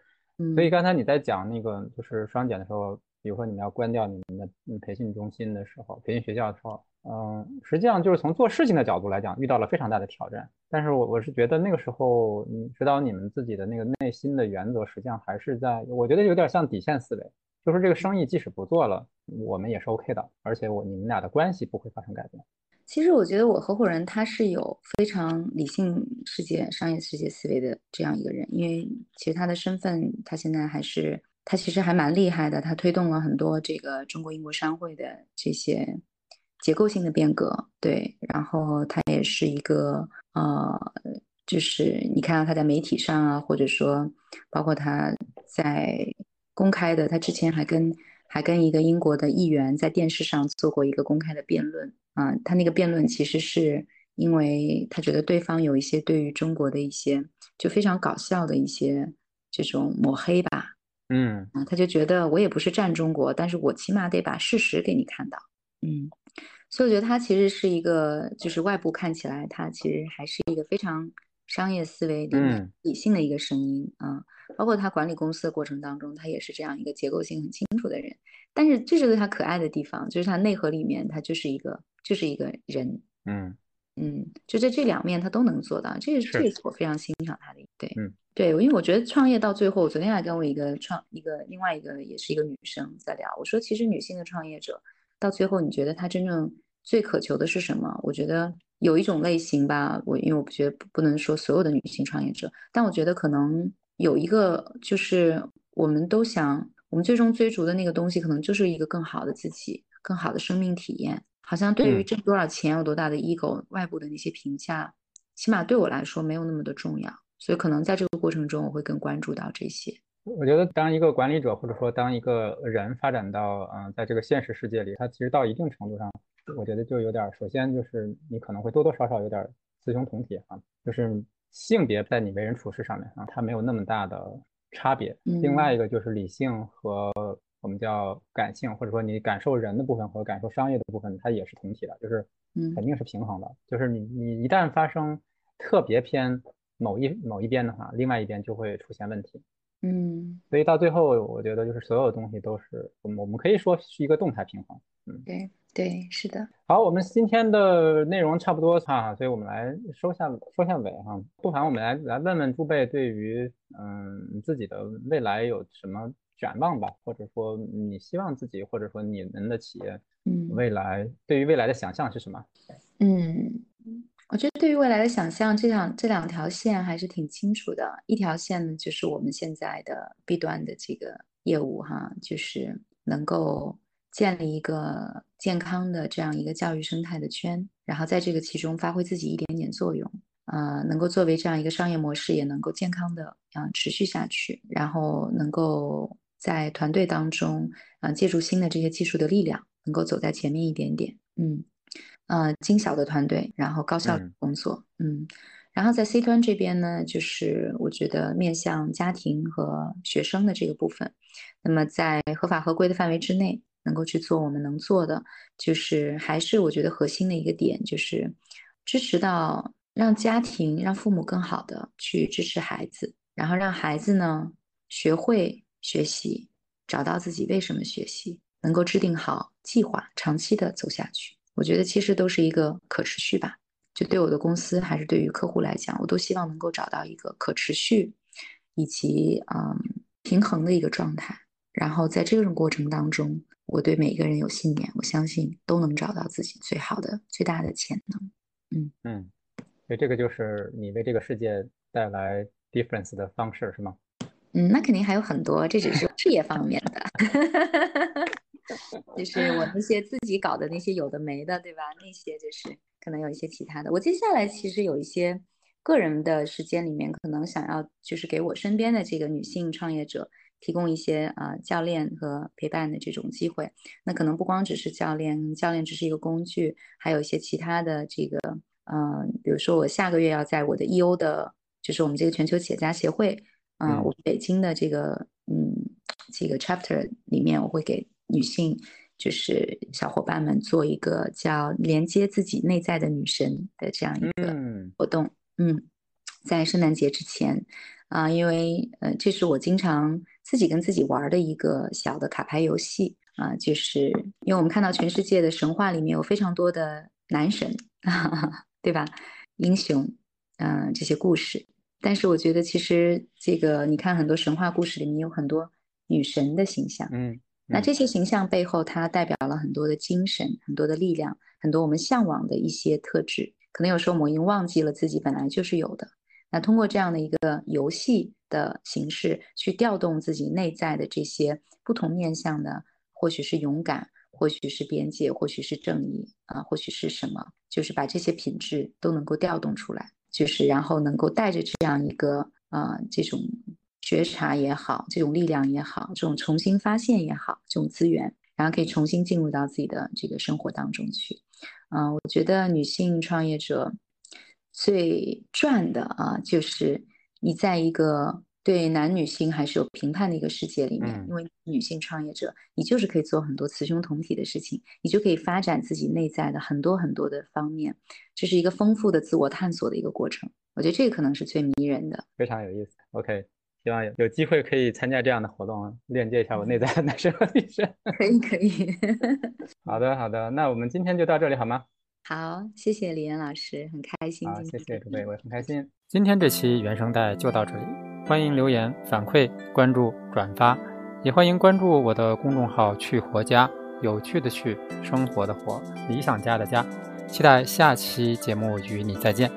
所以刚才你在讲那个就是双减的时候，比如说你们要关掉你们的培训中心的时候，培训学校的时候，嗯，实际上就是从做事情的角度来讲，遇到了非常大的挑战。但是我我是觉得那个时候，你指导你们自己的那个内心的原则，实际上还是在，我觉得有点像底线思维，就是这个生意即使不做了，我们也是 OK 的，而且我你们俩的关系不会发生改变。其实我觉得我合伙人他是有非常理性世界、商业世界思维的这样一个人，因为其实他的身份，他现在还是他其实还蛮厉害的，他推动了很多这个中国英国商会的这些结构性的变革，对，然后他也是一个呃，就是你看到他在媒体上啊，或者说包括他在公开的，他之前还跟还跟一个英国的议员在电视上做过一个公开的辩论。啊，他那个辩论其实是因为他觉得对方有一些对于中国的一些就非常搞笑的一些这种抹黑吧，嗯，啊，他就觉得我也不是站中国，但是我起码得把事实给你看到，嗯，所以我觉得他其实是一个，就是外部看起来他其实还是一个非常商业思维里面理性的一个声音啊，包括他管理公司的过程当中，他也是这样一个结构性很清楚的人，但是这就是他可爱的地方，就是他内核里面他就是一个。就是一个人，嗯嗯，就在这两面他都能做到，这是这是我非常欣赏他的。对，嗯，对，因为我觉得创业到最后，我昨天还跟我一个创一个另外一个也是一个女生在聊，我说其实女性的创业者到最后，你觉得她真正最渴求的是什么？我觉得有一种类型吧，我因为我不觉得不能说所有的女性创业者，但我觉得可能有一个就是我们都想，我们最终追逐的那个东西，可能就是一个更好的自己，更好的生命体验。好像对于挣多少钱、有多大的 ego、外部的那些评价，起码对我来说没有那么的重要，所以可能在这个过程中，我会更关注到这些。我觉得当一个管理者，或者说当一个人发展到嗯，在这个现实世界里，他其实到一定程度上，我觉得就有点，首先就是你可能会多多少少有点雌雄同体啊，就是性别在你为人处事上面啊，它没有那么大的差别。另外一个就是理性和。我们叫感性，或者说你感受人的部分和感受商业的部分，它也是同体的，就是肯定是平衡的。就是你你一旦发生特别偏某一某一边的话，另外一边就会出现问题。嗯，所以到最后，我觉得就是所有东西都是我们我们可以说是一个动态平衡。嗯，对对，是的。好，我们今天的内容差不多哈，所以我们来收下收下尾哈。不妨我们来来问问朱贝，对于嗯自己的未来有什么？展望吧，或者说你希望自己，或者说你们的企业，嗯，未来对于未来的想象是什么？嗯，我觉得对于未来的想象，这两这两条线还是挺清楚的。一条线呢，就是我们现在的 B 端的这个业务哈，就是能够建立一个健康的这样一个教育生态的圈，然后在这个其中发挥自己一点点作用。呃，能够作为这样一个商业模式，也能够健康的啊持续下去，然后能够。在团队当中，啊，借助新的这些技术的力量，能够走在前面一点点，嗯，呃，精小的团队，然后高效工作，嗯，然后在 C 端这边呢，就是我觉得面向家庭和学生的这个部分，那么在合法合规的范围之内，能够去做我们能做的，就是还是我觉得核心的一个点，就是支持到让家庭、让父母更好的去支持孩子，然后让孩子呢学会。学习，找到自己为什么学习，能够制定好计划，长期的走下去。我觉得其实都是一个可持续吧。就对我的公司还是对于客户来讲，我都希望能够找到一个可持续以及嗯平衡的一个状态。然后在这种过程当中，我对每一个人有信念，我相信都能找到自己最好的、最大的潜能。嗯嗯，所以这个就是你为这个世界带来 difference 的方式，是吗？嗯，那肯定还有很多，这只是 事业方面的，就是我那些自己搞的那些有的没的，对吧？那些就是可能有一些其他的。我接下来其实有一些个人的时间里面，可能想要就是给我身边的这个女性创业者提供一些啊教练和陪伴的这种机会。那可能不光只是教练，教练只是一个工具，还有一些其他的这个，嗯，比如说我下个月要在我的 EO 的，就是我们这个全球企业家协会。嗯，我北京的这个嗯这个 chapter 里面，我会给女性就是小伙伴们做一个叫连接自己内在的女神的这样一个活动。嗯，在圣诞节之前啊，因为呃，这是我经常自己跟自己玩的一个小的卡牌游戏啊，就是因为我们看到全世界的神话里面有非常多的男神，对吧？英雄，嗯，这些故事。但是我觉得其实这个你看很多神话故事里面有很多女神的形象，嗯，那这些形象背后它代表了很多的精神、很多的力量、很多我们向往的一些特质。可能有时候我们已经忘记了自己本来就是有的。那通过这样的一个游戏的形式去调动自己内在的这些不同面向的，或许是勇敢，或许是边界，或许是正义啊，或许是什么，就是把这些品质都能够调动出来。就是然后能够带着这样一个呃这种觉察也好，这种力量也好，这种重新发现也好，这种资源，然后可以重新进入到自己的这个生活当中去。嗯，我觉得女性创业者最赚的啊，就是你在一个。对男女性还是有评判的一个世界里面，因为女性创业者，你就是可以做很多雌雄同体的事情，你就可以发展自己内在的很多很多的方面，这是一个丰富的自我探索的一个过程。我觉得这个可能是最迷人的，非常有意思。OK，希望有有机会可以参加这样的活动，链接一下我内在的男生和女生。可 以可以。好的好的，那我们今天就到这里好吗？好，谢谢李岩老师，很开心。好，谢谢诸位，我也很开心。今天这期原声带就到这里。欢迎留言反馈、关注、转发，也欢迎关注我的公众号“去活家”，有趣的“去”，生活的“活”，理想家的“家”。期待下期节目与你再见。